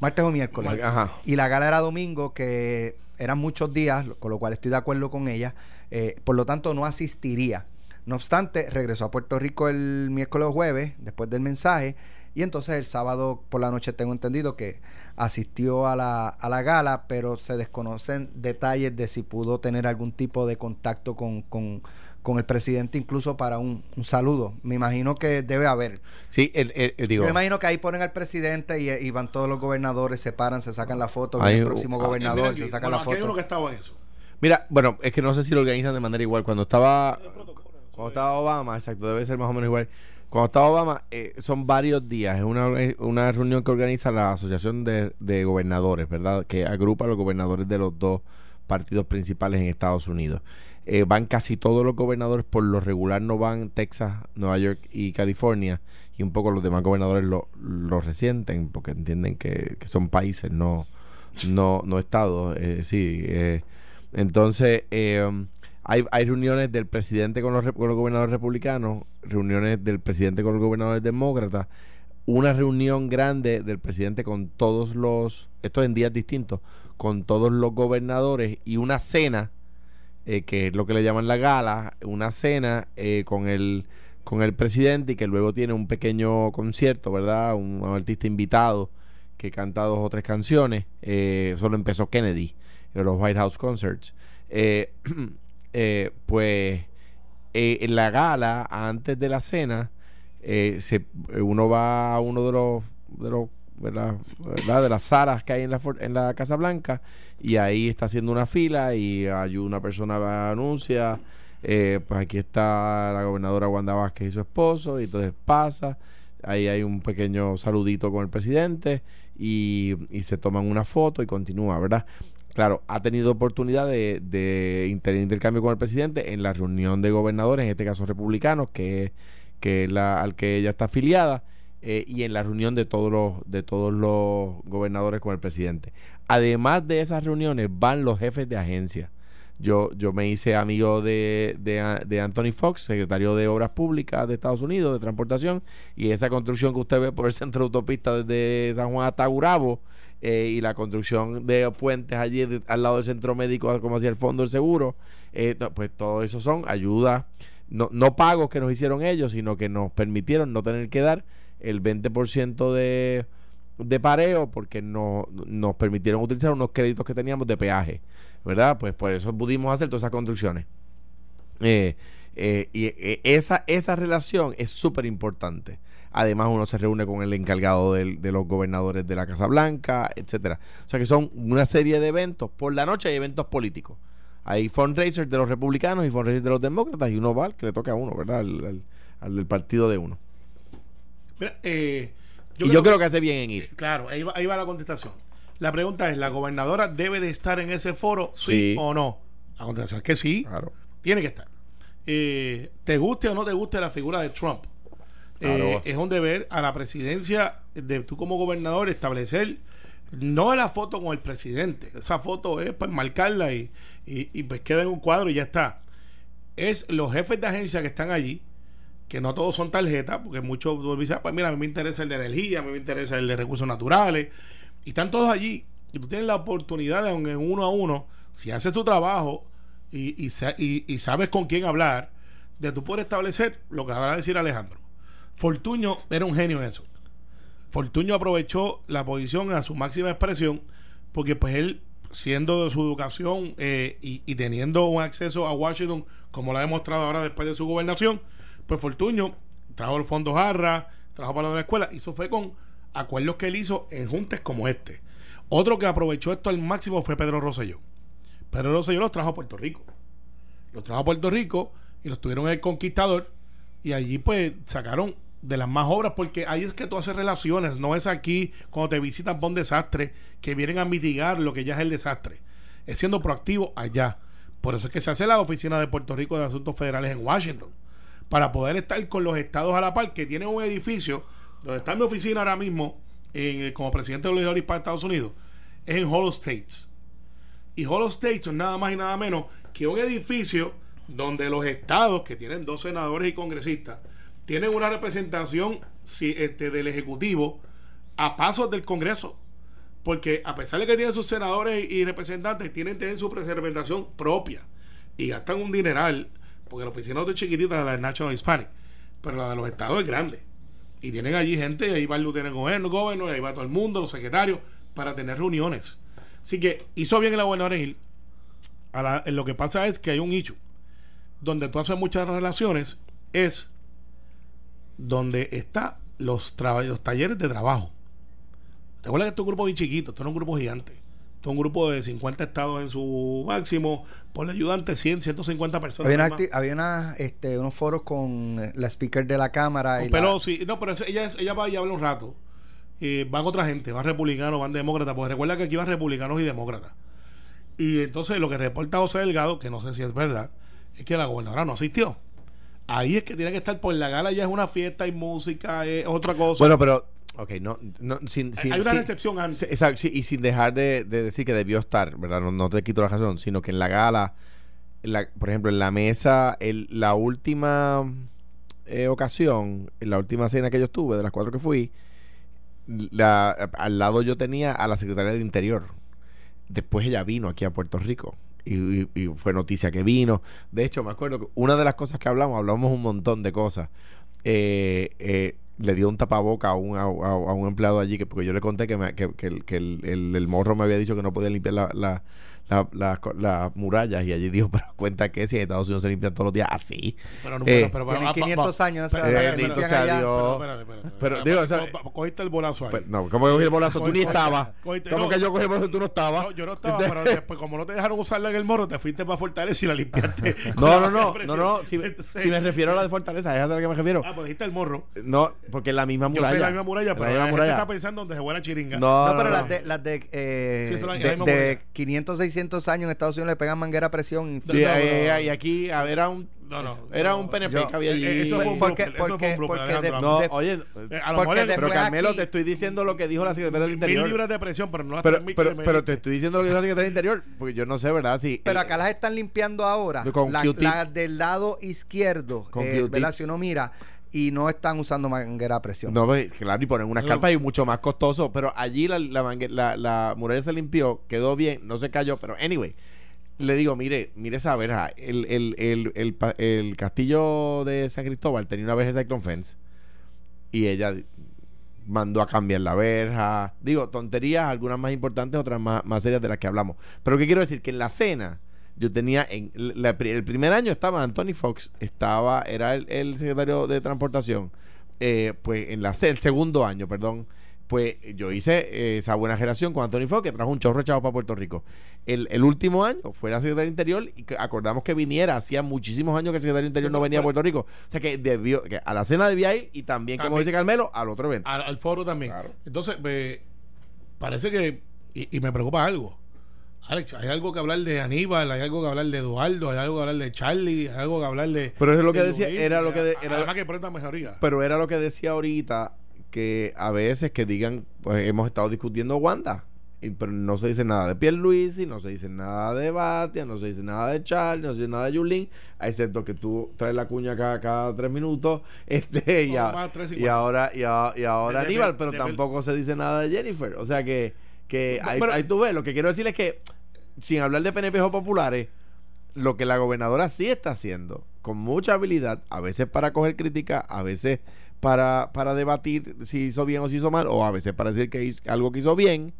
Speaker 2: Martes o miércoles. Y la gala era domingo, que eran muchos días, con lo cual estoy de acuerdo con ella. Eh, por lo tanto, no asistiría. No obstante, regresó a Puerto Rico el miércoles o jueves, después del mensaje, y entonces el sábado por la noche tengo entendido que asistió a la, a la gala, pero se desconocen detalles de si pudo tener algún tipo de contacto con, con con el presidente incluso para un, saludo. Me imagino que debe haber.
Speaker 3: Sí, el, digo.
Speaker 2: Me imagino que ahí ponen al presidente y, van todos los gobernadores, se paran, se sacan la foto con el próximo ah, gobernador, se sacan la foto. Hay
Speaker 4: uno que estaba en eso.
Speaker 3: Mira, bueno, es que no sé si lo organizan de manera igual. Cuando estaba cuando estaba Obama, exacto, debe ser más o menos igual. Cuando estaba Obama, eh, son varios días. Es una, una reunión que organiza la Asociación de, de Gobernadores, ¿verdad? Que agrupa a los gobernadores de los dos partidos principales en Estados Unidos. Eh, van casi todos los gobernadores, por lo regular no van Texas, Nueva York y California, y un poco los demás gobernadores lo, lo resienten porque entienden que, son países, no, no, no estados. Eh, sí, eh, entonces hay, hay reuniones del presidente con los, con los gobernadores republicanos, reuniones del presidente con los gobernadores demócratas, una reunión grande del presidente con todos los, esto en días distintos, con todos los gobernadores y una cena eh, que es lo que le llaman la gala, una cena eh, con el con el presidente y que luego tiene un pequeño concierto, ¿verdad? Un, artista invitado que canta dos o tres canciones. Eh, solo empezó Kennedy, en los White House Concerts. pues en la gala, antes de la cena, se, uno va a uno de los, de los ¿verdad? de las salas que hay en la, en la Casa Blanca y ahí está haciendo una fila y hay una persona anuncia, eh, pues aquí está la gobernadora Wanda Vázquez y su esposo y entonces pasa, ahí hay un pequeño saludito con el presidente y, se toman una foto y continúa, ¿verdad? Claro, ha tenido oportunidad de, de intercambio con el presidente en la reunión de gobernadores, en este caso republicanos, que, que es la, al que ella está afiliada eh, y en la reunión de todos los de todos los gobernadores con el presidente. Además de esas reuniones van los jefes de agencia. Yo, yo me hice amigo de, de, Anthony Fox, secretario de Obras Públicas de Estados Unidos, de Transportación, y esa construcción que usted ve por el centro de autopista desde San Juan hasta eh, y la construcción de puentes allí al lado del centro médico, como hacia el fondo del seguro, eh, pues todo eso son ayudas, no, no pagos que nos hicieron ellos, sino que nos permitieron no tener que dar el 20% de, de pareo porque no, nos permitieron utilizar unos créditos que teníamos de peaje, ¿verdad? Pues por eso pudimos hacer todas esas construcciones. Eh, eh, y eh, esa, esa relación es súper importante. Además, uno se reúne con el encargado de los gobernadores de la Casa Blanca, etcétera. O sea que son una serie de eventos. Por la noche hay eventos políticos. Hay fundraisers de los republicanos y fundraisers de los demócratas y uno va al que le toca a uno, ¿verdad? al del partido de uno.
Speaker 4: Eh,
Speaker 3: yo y yo creo que hace bien en ir.
Speaker 4: Claro, ahí va, ahí va la contestación. La pregunta es, ¿la gobernadora debe de estar en ese foro, sí, o no? La contestación es que sí, claro. tiene que estar. Eh, ¿Te guste o no te guste la figura de Trump? Eh, es un deber a la presidencia de tú como gobernador establecer no la foto con el presidente. Esa foto es para marcarla y, y pues queda en un cuadro y ya está. Es los jefes de agencia que están allí que no todos son tarjetas, porque muchos dicen, pues mira, a mí me interesa el de energía, a mí me interesa el de recursos naturales, y están todos allí, y tú tienes la oportunidad de, en uno a uno, si haces tu trabajo y, y, sabes con quién hablar, de tú poder establecer lo que acaba de decir Alejandro. Fortuño era un genio en eso. Fortuño aprovechó la posición a su máxima expresión porque pues él, siendo de su educación eh, y, teniendo un acceso a Washington, como lo ha demostrado ahora después de su gobernación, pues Fortuño trajo el fondo Jarra, trajo para la escuela, y eso fue con acuerdos que él hizo en juntes como este. Otro que aprovechó esto al máximo fue Pedro Rosselló. Pedro Rosselló los trajo a Puerto Rico. Los trajo a Puerto Rico y los tuvieron en el Conquistador y allí pues sacaron de las más obras porque ahí es que tú haces relaciones, no es aquí cuando te visitan por un desastre que vienen a mitigar lo que ya es el desastre. Es siendo proactivo allá. Por eso es que se hace la oficina de Puerto Rico de Asuntos Federales en Washington para poder estar con los estados a la par, que tienen un edificio donde está mi oficina ahora mismo en, como presidente de los para Estados Unidos, es en Hollow States. Y Hollow States es nada más y nada menos que un edificio donde los estados, que tienen dos senadores y congresistas, tienen una representación este, del Ejecutivo a pasos del Congreso. Porque a pesar de que tienen sus senadores y representantes, tienen, tienen su representación propia y gastan un dineral porque la oficina es chiquitita, la de National Hispanic, pero la de los estados es grande. Y tienen allí gente, ahí va el gobierno, gobierno, ahí va todo el mundo, los secretarios, para tener reuniones. Así que hizo bien el gobernador en en lo que pasa es que hay un hecho donde tú haces muchas relaciones, es donde están los, los talleres de trabajo. Recuerda que esto es un grupo bien chiquito, esto no es un grupo gigante un grupo de 50 estados en su máximo, por el ayudante 100, 150 personas.
Speaker 2: Había, una, este, unos foros con la speaker de la Cámara.
Speaker 4: y pero sí, no, pero ella, ella va y habla un rato. Eh, van otra gente, van republicanos, van demócratas, porque recuerda que aquí van republicanos y demócratas. Y entonces lo que reporta José Delgado, que no sé si es verdad, es que la gobernadora no asistió. Ahí es que tiene que estar por la gala, ya es una fiesta y música, es otra cosa.
Speaker 3: Bueno, pero Ok, no, no sin, sin,
Speaker 4: Hay una recepción antes.
Speaker 3: Exacto, y sin dejar de, decir que debió estar, ¿verdad? No, te quito la razón, sino que en la gala, por ejemplo, en la mesa, el, la última eh, ocasión, en la última cena que yo estuve, de las cuatro que fui, la, al lado yo tenía a la secretaria del Interior. Después ella vino aquí a Puerto Rico. Y, fue noticia que vino. De hecho, me acuerdo que una de las cosas que hablamos, hablamos un montón de cosas. Eh, eh, le dio un tapaboca a un, a, un empleado allí, que porque yo le conté que, me, que, que, el, el, morro me había dicho que no podía limpiar la, las la, murallas y allí dijo, pero cuenta que si en Estados Unidos se limpian todos los días así.
Speaker 2: Pero no, pero, pero, pero, 500 años.
Speaker 3: Bendito sea Dios. Pero digo, o sea,
Speaker 4: cogiste el bolazo ahí.
Speaker 3: No, ¿cómo cogí el bolazo? Tú ni estabas. ¿Cómo que yo cogí el bolazo tú no estabas?
Speaker 4: No, yo no estaba, pero después, como no te dejaron usarla en el morro, te fuiste para Fortaleza y la limpiaste.
Speaker 3: no, no, no, no, no, si, si me refiero a la de Fortaleza, es a la que me refiero.
Speaker 4: Ah, pues dijiste el morro.
Speaker 3: No, porque es la misma muralla. Yo
Speaker 4: sé la misma muralla, pero la gente está pensando donde se fue la chiringa.
Speaker 2: No, pero las de las de 500, 600 años en Estados Unidos le pegan manguera a presión.
Speaker 3: Y, y aquí, a ver, era un no, no, era un PNP que había allí.
Speaker 2: Eso fue un porque, porque, porque
Speaker 3: no, oye, eh, a lo mejor pero Carmelo, te estoy diciendo lo que dijo la secretaria del Interior.
Speaker 4: Mil libras de presión, pero no
Speaker 3: pero, pero, pero te estoy diciendo lo que dijo la secretaria del Interior, porque yo no sé, ¿verdad? Si,
Speaker 2: pero acá las están limpiando ahora. Con las del lado izquierdo, con eh, ¿verdad? Si uno mira, y no están usando manguera a presión.
Speaker 3: No, pues, claro, y ponen una escarpa y mucho más costoso. Pero allí la, la, la, la, muralla se limpió, quedó bien, no se cayó. Pero, anyway, le digo, mire, mire esa verja. El, el, el, el, castillo de San Cristóbal tenía una verja de Cyclone Fence y ella mandó a cambiar la verja. Digo, tonterías, algunas más importantes, otras más, más serias de las que hablamos. Pero ¿qué quiero decir? Que en la cena, yo tenía, en el primer año estaba Anthony Fox, estaba, era el, secretario de Transportación. Eh, pues en la el segundo año, perdón, pues yo hice eh, esa buena generación con Anthony Fox, que trajo un chorro echado para Puerto Rico. El, el, último año fue la secretaria del Interior y acordamos que viniera, hacía muchísimos años que el secretario Interior no venía a Puerto Rico. O sea que debió, que a la cena debía ir y también, como dice Carmelo, al otro evento.
Speaker 4: Al, foro también. Entonces, parece que, y, me preocupa algo. Alex, hay algo que hablar de Aníbal, hay algo que hablar de Eduardo, hay algo que hablar de Charlie, hay algo que hablar de.
Speaker 3: Pero eso es lo que decía, era lo que.
Speaker 4: era, además que mejoría.
Speaker 3: Pero era lo que decía ahorita que a veces que digan, pues hemos estado discutiendo Wanda, pero no se dice nada de Pierluisi, no se dice nada de Batia, no se dice nada de Charlie, no se dice nada de Yulín, excepto que tú traes la cuña cada, cada tres minutos, este, y, ahora, y, ahora Aníbal, pero tampoco se dice nada de Jennifer. O sea que, que ahí, tú ves, lo que quiero decir es que, sin hablar de PNP populares, lo que la gobernadora sí está haciendo, con mucha habilidad, a veces para coger crítica, a veces para, para debatir si hizo bien o si hizo mal, o a veces para decir que hizo algo que hizo bien,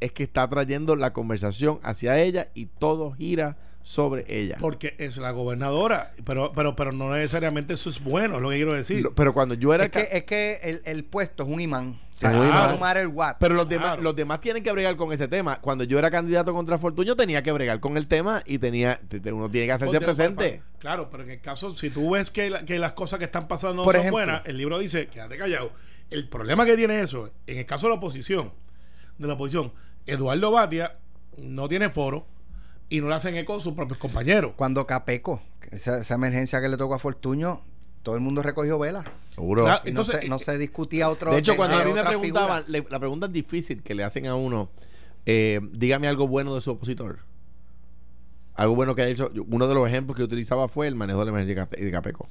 Speaker 3: es que está trayendo la conversación hacia ella y todo gira sobre ella.
Speaker 4: Porque es la gobernadora, pero pero pero no necesariamente eso es bueno, es lo que quiero decir.
Speaker 3: Lo- pero cuando yo era
Speaker 2: Es que, es que el, el puesto es un imán. O sea, no matter what.
Speaker 3: pero los demás los demás tienen que bregar con ese tema. Cuando yo era candidato contra Fortuño tenía que bregar con el tema y tenía te- te- uno tiene que hacerse
Speaker 4: Ponte-
Speaker 3: presente.
Speaker 4: Claro, pero en el caso, si tú ves que, la- que las cosas que están pasando no
Speaker 2: Por
Speaker 4: son
Speaker 2: ejemplo.
Speaker 4: buenas, el libro dice, quédate callado. El problema que tiene eso, en el caso de la oposición, de la oposición, Eduardo Batia no tiene foro y no le hacen eco a sus propios compañeros.
Speaker 2: Cuando Capeco, esa, esa emergencia que le tocó a Fortuño, todo el mundo recogió vela.
Speaker 3: Seguro.
Speaker 4: Claro,
Speaker 2: Y
Speaker 4: Entonces,
Speaker 2: no, se, no se discutía otro.
Speaker 3: De hecho, cuando a mí me preguntaban, le- la pregunta difícil que le hacen a uno, eh, dígame algo bueno de su opositor. Algo bueno que ha hecho. Uno de los ejemplos que utilizaba fue el manejo de la emergencia de Capeco.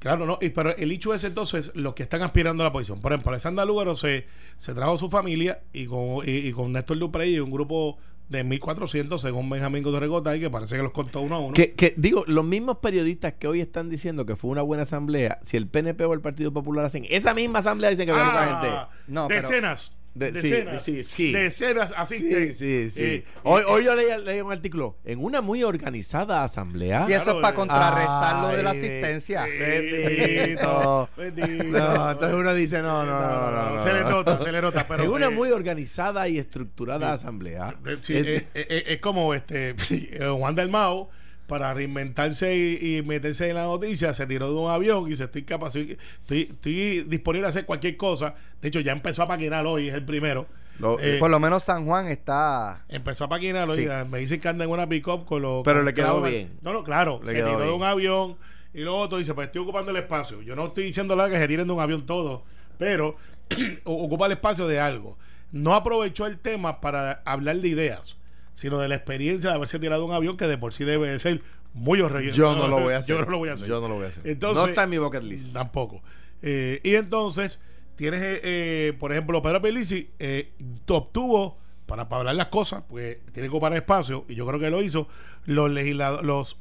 Speaker 4: Claro, no, y- pero el hecho es entonces los que están aspirando a la posición. Por ejemplo, Alessandra Lúgaro se, se trajo a su familia y con, y, y con Néstor Duprey y un grupo de 1.400, según Benjamín Gotay, que parece que los contó uno a uno.
Speaker 3: Que, que, digo, los mismos periodistas que hoy están diciendo que fue una buena asamblea, si el PNP o el Partido Popular hacen esa misma asamblea, dicen que gente.
Speaker 4: Ah,
Speaker 2: No, pero-
Speaker 4: decenas.
Speaker 3: De-
Speaker 4: decenas.
Speaker 3: sí, sí.
Speaker 4: Decenas asisten.
Speaker 3: Sí, sí, sí.
Speaker 4: Eh,
Speaker 3: hoy, hoy yo leí, leí un artículo. En una muy organizada asamblea.
Speaker 2: Si eso
Speaker 4: Claro,
Speaker 2: es para
Speaker 4: eh.
Speaker 2: contrarrestar lo de la asistencia.
Speaker 3: Bendito.
Speaker 4: Bendito.
Speaker 3: No, entonces uno dice, no, no, no, no. no,
Speaker 4: Se le
Speaker 3: no.
Speaker 4: nota, se le nota. Pero,
Speaker 3: en una
Speaker 4: eh,
Speaker 3: muy organizada y estructurada asamblea.
Speaker 4: eh, sí,
Speaker 3: Es-
Speaker 4: eh, eh, eh, es como este Juan del Mao para reinventarse y, y meterse en la noticia se tiró de un avión y dice estoy capaz estoy, estoy disponible a hacer cualquier cosa de hecho ya empezó a paquinar hoy es el primero
Speaker 3: Lo-
Speaker 4: Eh,
Speaker 2: Por lo menos San Juan está.
Speaker 4: Empezó a paquinar hoy.
Speaker 2: Sí.
Speaker 4: Me dicen que anda en una pick-up con los.
Speaker 3: Pero
Speaker 4: con
Speaker 3: le quedó bien.
Speaker 4: No, no, claro.
Speaker 3: Le
Speaker 4: se tiró de un avión y luego otro dice: Pues estoy ocupando el espacio. Yo no estoy diciéndole que se tiren de un avión todo, pero ocupa el espacio de algo. No aprovechó el tema para hablar de ideas, sino de la experiencia de haberse tirado un avión que de por sí debe de ser muy horrible.
Speaker 3: yo no lo voy a hacer.
Speaker 4: Yo no lo voy a hacer.
Speaker 3: Yo no lo voy a hacer.
Speaker 4: Entonces,
Speaker 3: no está en mi bucket list.
Speaker 4: Tampoco. Eh, y entonces, tienes, eh, eh, por ejemplo, Pedro Pelici eh, obtuvo, para, para hablar las cosas, pues tiene que ocupar espacio, y yo creo que lo hizo, los legisladores, los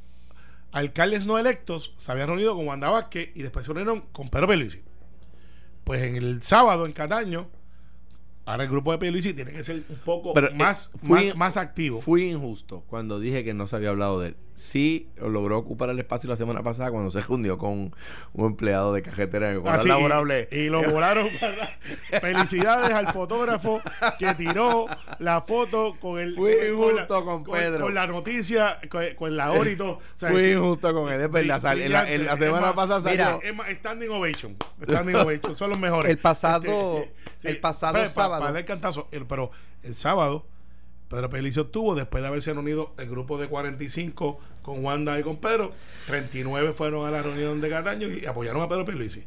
Speaker 4: alcaldes no electos se habían reunido con Wanda Vázquez y después se reunieron con Pedro Pelici. Pues en el sábado en Cataño, ahora el grupo de Pelici tiene que ser un poco
Speaker 3: Pero, eh,
Speaker 4: más,
Speaker 3: fui-
Speaker 4: más, más activo.
Speaker 3: Fui injusto cuando dije que no se había hablado de él. Sí logró ocupar el espacio la semana pasada cuando se reunió con un empleado de cajetera de
Speaker 4: Así,
Speaker 3: laborable.
Speaker 4: y, y lo volaron. Felicidades al fotógrafo que tiró la foto con el.
Speaker 3: Fui
Speaker 4: con la-
Speaker 3: injusto con Pedro.
Speaker 4: Con la noticia, con, con la hora y todo. O sea,
Speaker 3: Fui injusto con él, es verdad. sal- en la, en la
Speaker 4: brillante.
Speaker 3: semana pasada
Speaker 2: mira,
Speaker 3: salió.
Speaker 4: Es más, standing ovation. Standing ovation. Son los mejores.
Speaker 2: El pasado- el pasado
Speaker 4: para-
Speaker 2: sábado.
Speaker 4: Para, el cantazo. el- pero el sábado. Pedro Pelicio tuvo, después de haberse reunido el grupo de 45 con Wanda y con Pedro, 39 fueron a la reunión de Cataño y apoyaron a Pedro Pelici.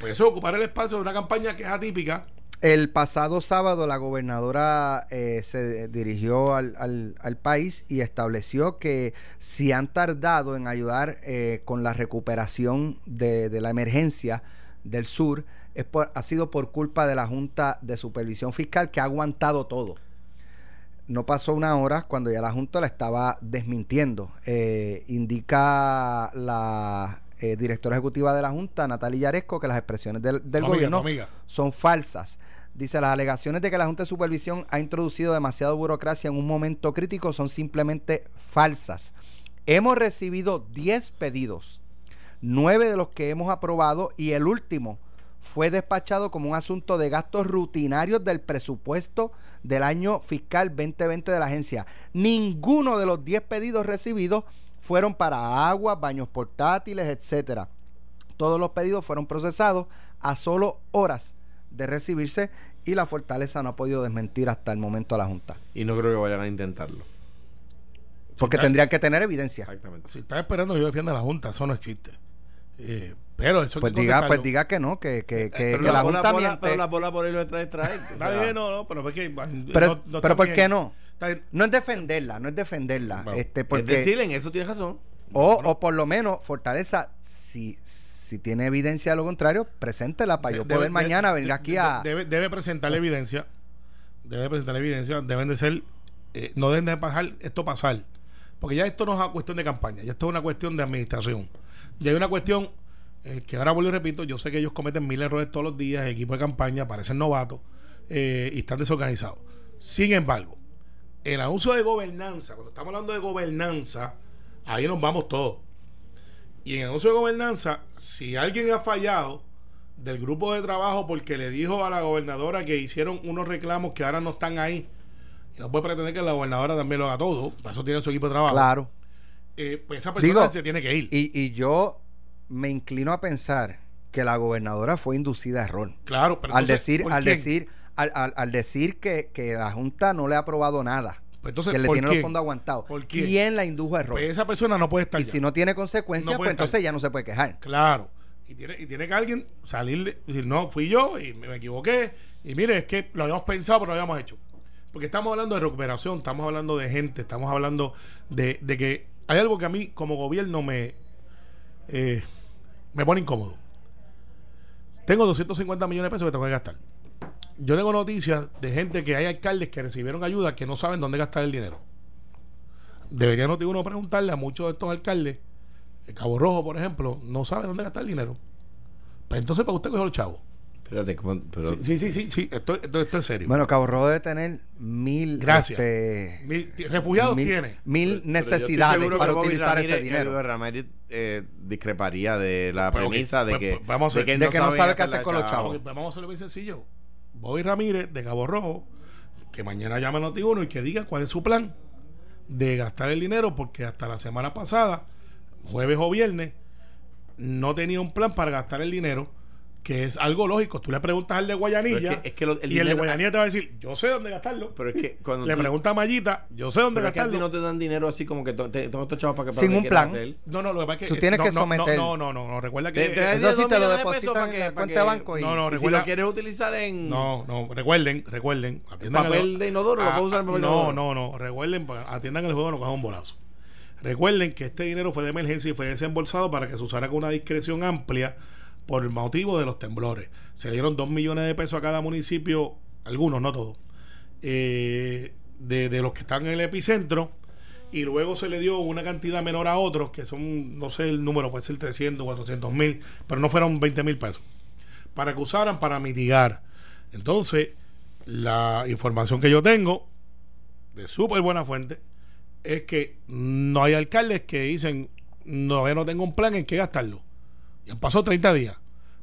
Speaker 4: Pues eso, ocupar el espacio de una campaña que es atípica.
Speaker 2: El pasado sábado la gobernadora eh, se dirigió al, al- al país y estableció que si han tardado en ayudar eh, con la recuperación de, de la emergencia del sur, es por- ha sido por culpa de la Junta de Supervisión Fiscal que ha aguantado todo. No pasó una hora cuando ya la Junta la estaba desmintiendo. Eh, indica la eh, directora ejecutiva de la Junta, Natalia Yaresco, que las expresiones del, del
Speaker 4: Tu amiga,
Speaker 2: gobierno
Speaker 4: amiga.
Speaker 2: son falsas. Dice, las alegaciones de que la Junta de Supervisión ha introducido demasiada burocracia en un momento crítico son simplemente falsas. Hemos recibido 10 pedidos, 9 de los que hemos aprobado y el último fue despachado como un asunto de gastos rutinarios del presupuesto del año fiscal 2020 de la agencia. Ninguno de los 10 pedidos recibidos fueron para agua, baños portátiles, etcétera. Todos los pedidos fueron procesados a solo horas de recibirse y la fortaleza no ha podido desmentir hasta el momento a la Junta.
Speaker 3: Y no creo que vayan a intentarlo.
Speaker 2: Porque tendrían que tener evidencia.
Speaker 3: Exactamente.
Speaker 4: Si estás esperando que yo defienda a la Junta, eso no existe. Eh, pero eso
Speaker 2: Pues
Speaker 4: que
Speaker 2: diga, pues diga que no, que, que, que-
Speaker 3: Pero
Speaker 2: que la,
Speaker 3: bola-
Speaker 2: Junta
Speaker 3: bola-
Speaker 2: miente.
Speaker 3: Pero la bola por ahí lo de
Speaker 4: Está bien, no, no, pero es que.
Speaker 2: Pero,
Speaker 4: no- no
Speaker 2: pero ¿por qué no? No es defenderla, no es defenderla.
Speaker 4: Bueno,
Speaker 2: este,
Speaker 3: Es
Speaker 2: porque,
Speaker 3: decir, en eso tienes razón.
Speaker 2: o, o por lo menos, Fortaleza, si, si tiene evidencia de lo contrario, preséntela para yo
Speaker 4: Debe-
Speaker 2: poder
Speaker 4: de-
Speaker 2: mañana
Speaker 4: de-
Speaker 2: venir
Speaker 4: de-
Speaker 2: aquí a...
Speaker 4: Debe, debe presentar la evidencia. Debe presentar la evidencia. Deben de ser. eh, no deben de pasar esto pasar. Porque ya esto no es una cuestión de campaña. Ya esto es una cuestión de administración. Y hay una cuestión eh, que ahora vuelvo y repito, yo sé que ellos cometen mil errores todos los días, equipo de campaña, parecen novatos eh, y están desorganizados. Sin embargo, el anuncio de gobernanza, cuando estamos hablando de gobernanza, ahí nos vamos todos. Y en el anuncio de gobernanza, si alguien ha fallado del grupo de trabajo porque le dijo a la gobernadora que hicieron unos reclamos que ahora no están ahí, y no puede pretender que la gobernadora también lo haga todo, para eso tiene su equipo de trabajo.
Speaker 2: Claro.
Speaker 4: Eh, pues esa persona
Speaker 2: Digo,
Speaker 4: se tiene que ir.
Speaker 2: Y, y yo me inclino a pensar que la gobernadora fue inducida a error.
Speaker 4: claro, pero
Speaker 2: al
Speaker 4: entonces,
Speaker 2: decir,
Speaker 4: ¿por
Speaker 2: al
Speaker 4: quién?
Speaker 2: decir, al, al- al decir que, que la Junta no le ha aprobado nada,
Speaker 4: Pues entonces,
Speaker 2: que le
Speaker 4: ¿por
Speaker 2: tiene
Speaker 4: quién?
Speaker 2: los fondos aguantados.
Speaker 4: ¿Por quién?
Speaker 2: la indujo a error?
Speaker 4: Pues esa persona no puede estar
Speaker 2: y
Speaker 4: ya.
Speaker 2: si no tiene consecuencias,
Speaker 4: No
Speaker 2: pues entonces ya no se puede quejar.
Speaker 4: Claro. Y tiene, y tiene que alguien salir y decir, no, fui yo y me, me equivoqué. Y mire, es que lo habíamos pensado, pero no lo habíamos hecho. Porque estamos hablando de recuperación, estamos hablando de gente, estamos hablando de, de que hay algo que a mí como gobierno me, eh, me pone incómodo. Tengo 250 millones de pesos que tengo que gastar. Yo tengo noticias de gente que hay alcaldes que recibieron ayuda que no saben dónde gastar el dinero. Debería no uno preguntarle a muchos de estos alcaldes, el Cabo Rojo, por ejemplo, no sabe dónde gastar el dinero. Pues entonces, para usted coger los chavos.
Speaker 3: Espérate, ¿cómo- pero-
Speaker 4: Sí, sí, sí, sí, sí, esto, esto, esto es serio.
Speaker 2: Bueno, Cabo Rojo debe tener mil,
Speaker 4: Gracias.
Speaker 2: este,
Speaker 4: refugiados
Speaker 2: mil,
Speaker 4: tiene.
Speaker 2: mil
Speaker 3: pero
Speaker 2: necesidades para utilizar
Speaker 3: Ramírez-
Speaker 2: ese dinero.
Speaker 3: Bobby Ramírez eh, discreparía de la
Speaker 4: Pero, ok,
Speaker 3: premisa de
Speaker 4: pues,
Speaker 3: que,
Speaker 4: pues, vamos a
Speaker 3: de
Speaker 2: que no sabe qué hacer
Speaker 3: la
Speaker 2: con los chavos.
Speaker 4: Pues vamos a hacerlo bien sencillo. Bobby Ramírez de Cabo Rojo, que mañana llame a Noti1 y que diga cuál es su plan de gastar el dinero, porque hasta la semana pasada, jueves o viernes, no tenía un plan para gastar el dinero, que es algo lógico. Tú le preguntas al de Guayanilla
Speaker 3: es que- es que lo- el
Speaker 4: y el de Guayanilla te va a decir, yo sé dónde gastarlo.
Speaker 3: Pero es que cuando
Speaker 4: le
Speaker 3: tú-
Speaker 4: pregunta a Mayita, yo sé dónde
Speaker 3: pero es que a ti
Speaker 4: gastarlo.
Speaker 3: no te dan dinero así como que to- te- todos estos chavos para que para
Speaker 2: Sin un plan.
Speaker 3: hacer.
Speaker 4: No, no, lo que pasa es que
Speaker 2: Tú tienes
Speaker 4: no,
Speaker 2: que
Speaker 4: no,
Speaker 2: someter-
Speaker 4: No, no, no, no, recuerda que
Speaker 3: Te- te-
Speaker 2: Eso sí te lo depositan
Speaker 3: para
Speaker 2: en la cuenta de banco y-
Speaker 4: No, no,
Speaker 3: y si
Speaker 4: recuerda-
Speaker 3: lo quieres utilizar en
Speaker 4: No, no, recuerden, recuerden. atiendan
Speaker 3: papel
Speaker 4: el-
Speaker 3: de inodoro, lo
Speaker 4: Ah,
Speaker 3: puedes usar en papel de
Speaker 4: No,
Speaker 3: inodoro.
Speaker 4: no, no, recuerden, atiendan el juego, no cojan un bolazo. Recuerden que este dinero fue de emergencia y fue desembolsado para que se usara con una discreción amplia por el motivo de los temblores. Se dieron dos millones de pesos a cada municipio, algunos, no todos, eh, de, de los que están en el epicentro. Y luego se le dio una cantidad menor a otros, que son, no sé el número, puede ser 300, 400 mil, pero no fueron 20 mil pesos para que usaran para mitigar. Entonces, la información que yo tengo de súper buena fuente es que no hay alcaldes que dicen, no, yo no tengo un plan en qué gastarlo. Y han pasado 30 días.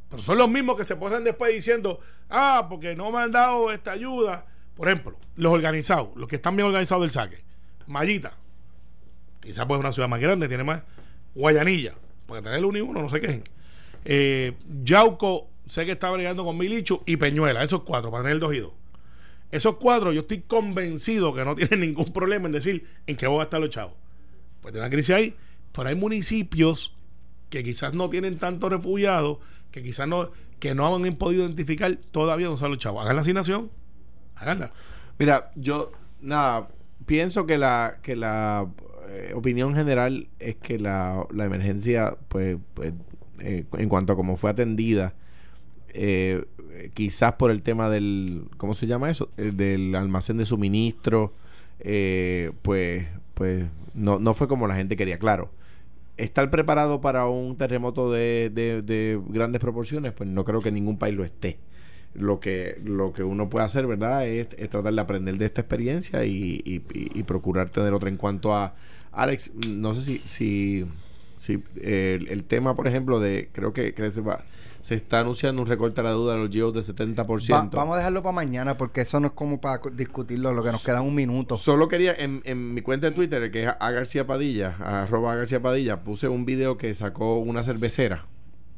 Speaker 4: Pero son los mismos que se ponen después diciendo, ah, porque no me han dado esta ayuda. Por ejemplo, los organizados, los que están bien organizados del saque. Mallita, quizás pues es una ciudad más grande, tiene más. Guayanilla, porque tener el uno y uno, no sé qué. Eh, Yauco, sé que está bregando con Milichu y Peñuela, esos cuatro, para tener dos y dos. Esos cuatro, yo estoy convencido que no tienen ningún problema en decir en qué voy a gastar los chavos. Pues tiene una crisis ahí, pero hay municipios que quizás no tienen tantos refugiados, que quizás no, que no han podido identificar todavía dónde están los chavos. Hagan la asignación, háganla.
Speaker 3: Mira, yo, nada, pienso que la, que la eh, opinión general es que la, la emergencia, pues, pues, eh, en cuanto a cómo fue atendida, eh, quizás por el tema del, ¿cómo se llama eso? El del almacén de suministro, eh, pues, pues, no, no fue como la gente quería, claro. Estar preparado para un terremoto de, de, de grandes proporciones, pues no creo que ningún país lo esté lo que lo que uno puede hacer, ¿verdad? Es, es tratar de aprender de esta experiencia y, y- y- procurar tener otra. En cuanto a Alex, no sé si, si, si el, el tema, por ejemplo, de creo que, se, va, se está anunciando un recorte a la duda de los GEOs de 70%.
Speaker 2: Va- vamos a dejarlo para mañana porque eso no es como para discutirlo, lo que nos queda un minuto.
Speaker 3: Solo quería, en, en mi cuenta de Twitter, que es a García Padilla, arroba a García Padilla, puse un video que sacó una cervecera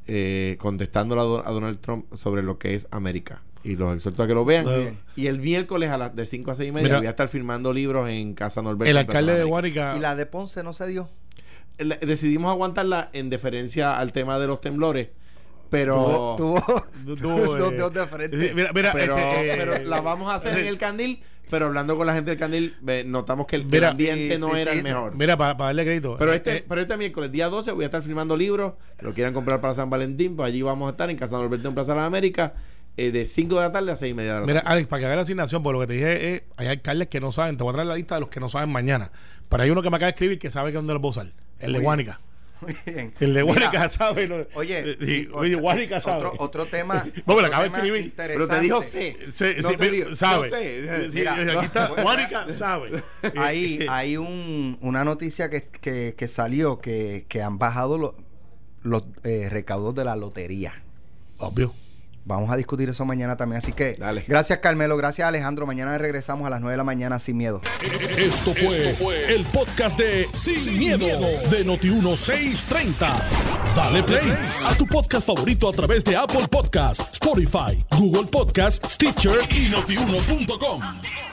Speaker 3: eh, contestándole a, Do- a Donald Trump sobre lo que es América. Y los exhorto a que lo vean. Y el miércoles a las de 5 a 6 y media
Speaker 4: Mira.
Speaker 3: voy a estar firmando libros en Casa Norberto.
Speaker 4: El alcalde de. Guánica.
Speaker 2: Y la de Ponce no se dio.
Speaker 3: Decidimos aguantarla en deferencia al tema de los temblores, pero...
Speaker 2: Tuvo, dos
Speaker 4: eh,
Speaker 2: dedos de frente.
Speaker 4: Mira, mira,
Speaker 3: pero,
Speaker 4: este, eh,
Speaker 3: pero la vamos a hacer en el candil, pero hablando con la gente del candil, notamos que el,
Speaker 4: Mira,
Speaker 3: ambiente
Speaker 2: sí,
Speaker 3: no
Speaker 2: sí,
Speaker 3: era
Speaker 2: sí,
Speaker 3: el mejor.
Speaker 4: Mira, para darle crédito.
Speaker 3: Pero
Speaker 4: eh,
Speaker 3: este,
Speaker 4: eh,
Speaker 3: pero este miércoles, día 12, voy a estar firmando libros. Lo quieran comprar para San Valentín, pues allí vamos a estar en Casa Norberto en Plaza de las Américas, eh, de 5 de la tarde a 6 y media de la
Speaker 4: Mira,
Speaker 3: tarde.
Speaker 4: Alex, para que haga la asignación, por lo que te dije, es, hay alcaldes que no saben. Te voy a traer la lista de los que no saben mañana. Pero hay uno que me acaba de escribir que sabe que dónde los voy a usar. El de Guánica.
Speaker 2: Muy bien.
Speaker 4: El de Guánica sabe. lo-
Speaker 2: Oye,
Speaker 4: eh, sí, oye, Guánica sabe.
Speaker 2: Otro, otro tema.
Speaker 4: No, me lo acaba de escribir.
Speaker 3: Pero te dijo. C.
Speaker 4: Se-
Speaker 3: No
Speaker 4: sí,
Speaker 3: te digo,
Speaker 4: sabe.
Speaker 3: yo sé.
Speaker 4: Sí,
Speaker 2: Mira,
Speaker 4: aquí está. Guánica sabe.
Speaker 2: Hay,
Speaker 4: Eh,
Speaker 2: hay un, una noticia que, que, que salió que, que han bajado los, los eh, recaudos de la lotería.
Speaker 4: Obvio.
Speaker 2: Vamos a discutir eso mañana también. Así que
Speaker 3: Dale.
Speaker 2: gracias Carmelo, gracias Alejandro. Mañana regresamos a las 9 de la mañana sin miedo.
Speaker 1: Esto fue, el podcast de Sin, miedo, de Noti1630. Dale play a tu podcast favorito a través de Apple Podcasts, Spotify, Google Podcasts, Stitcher y notiuno.com.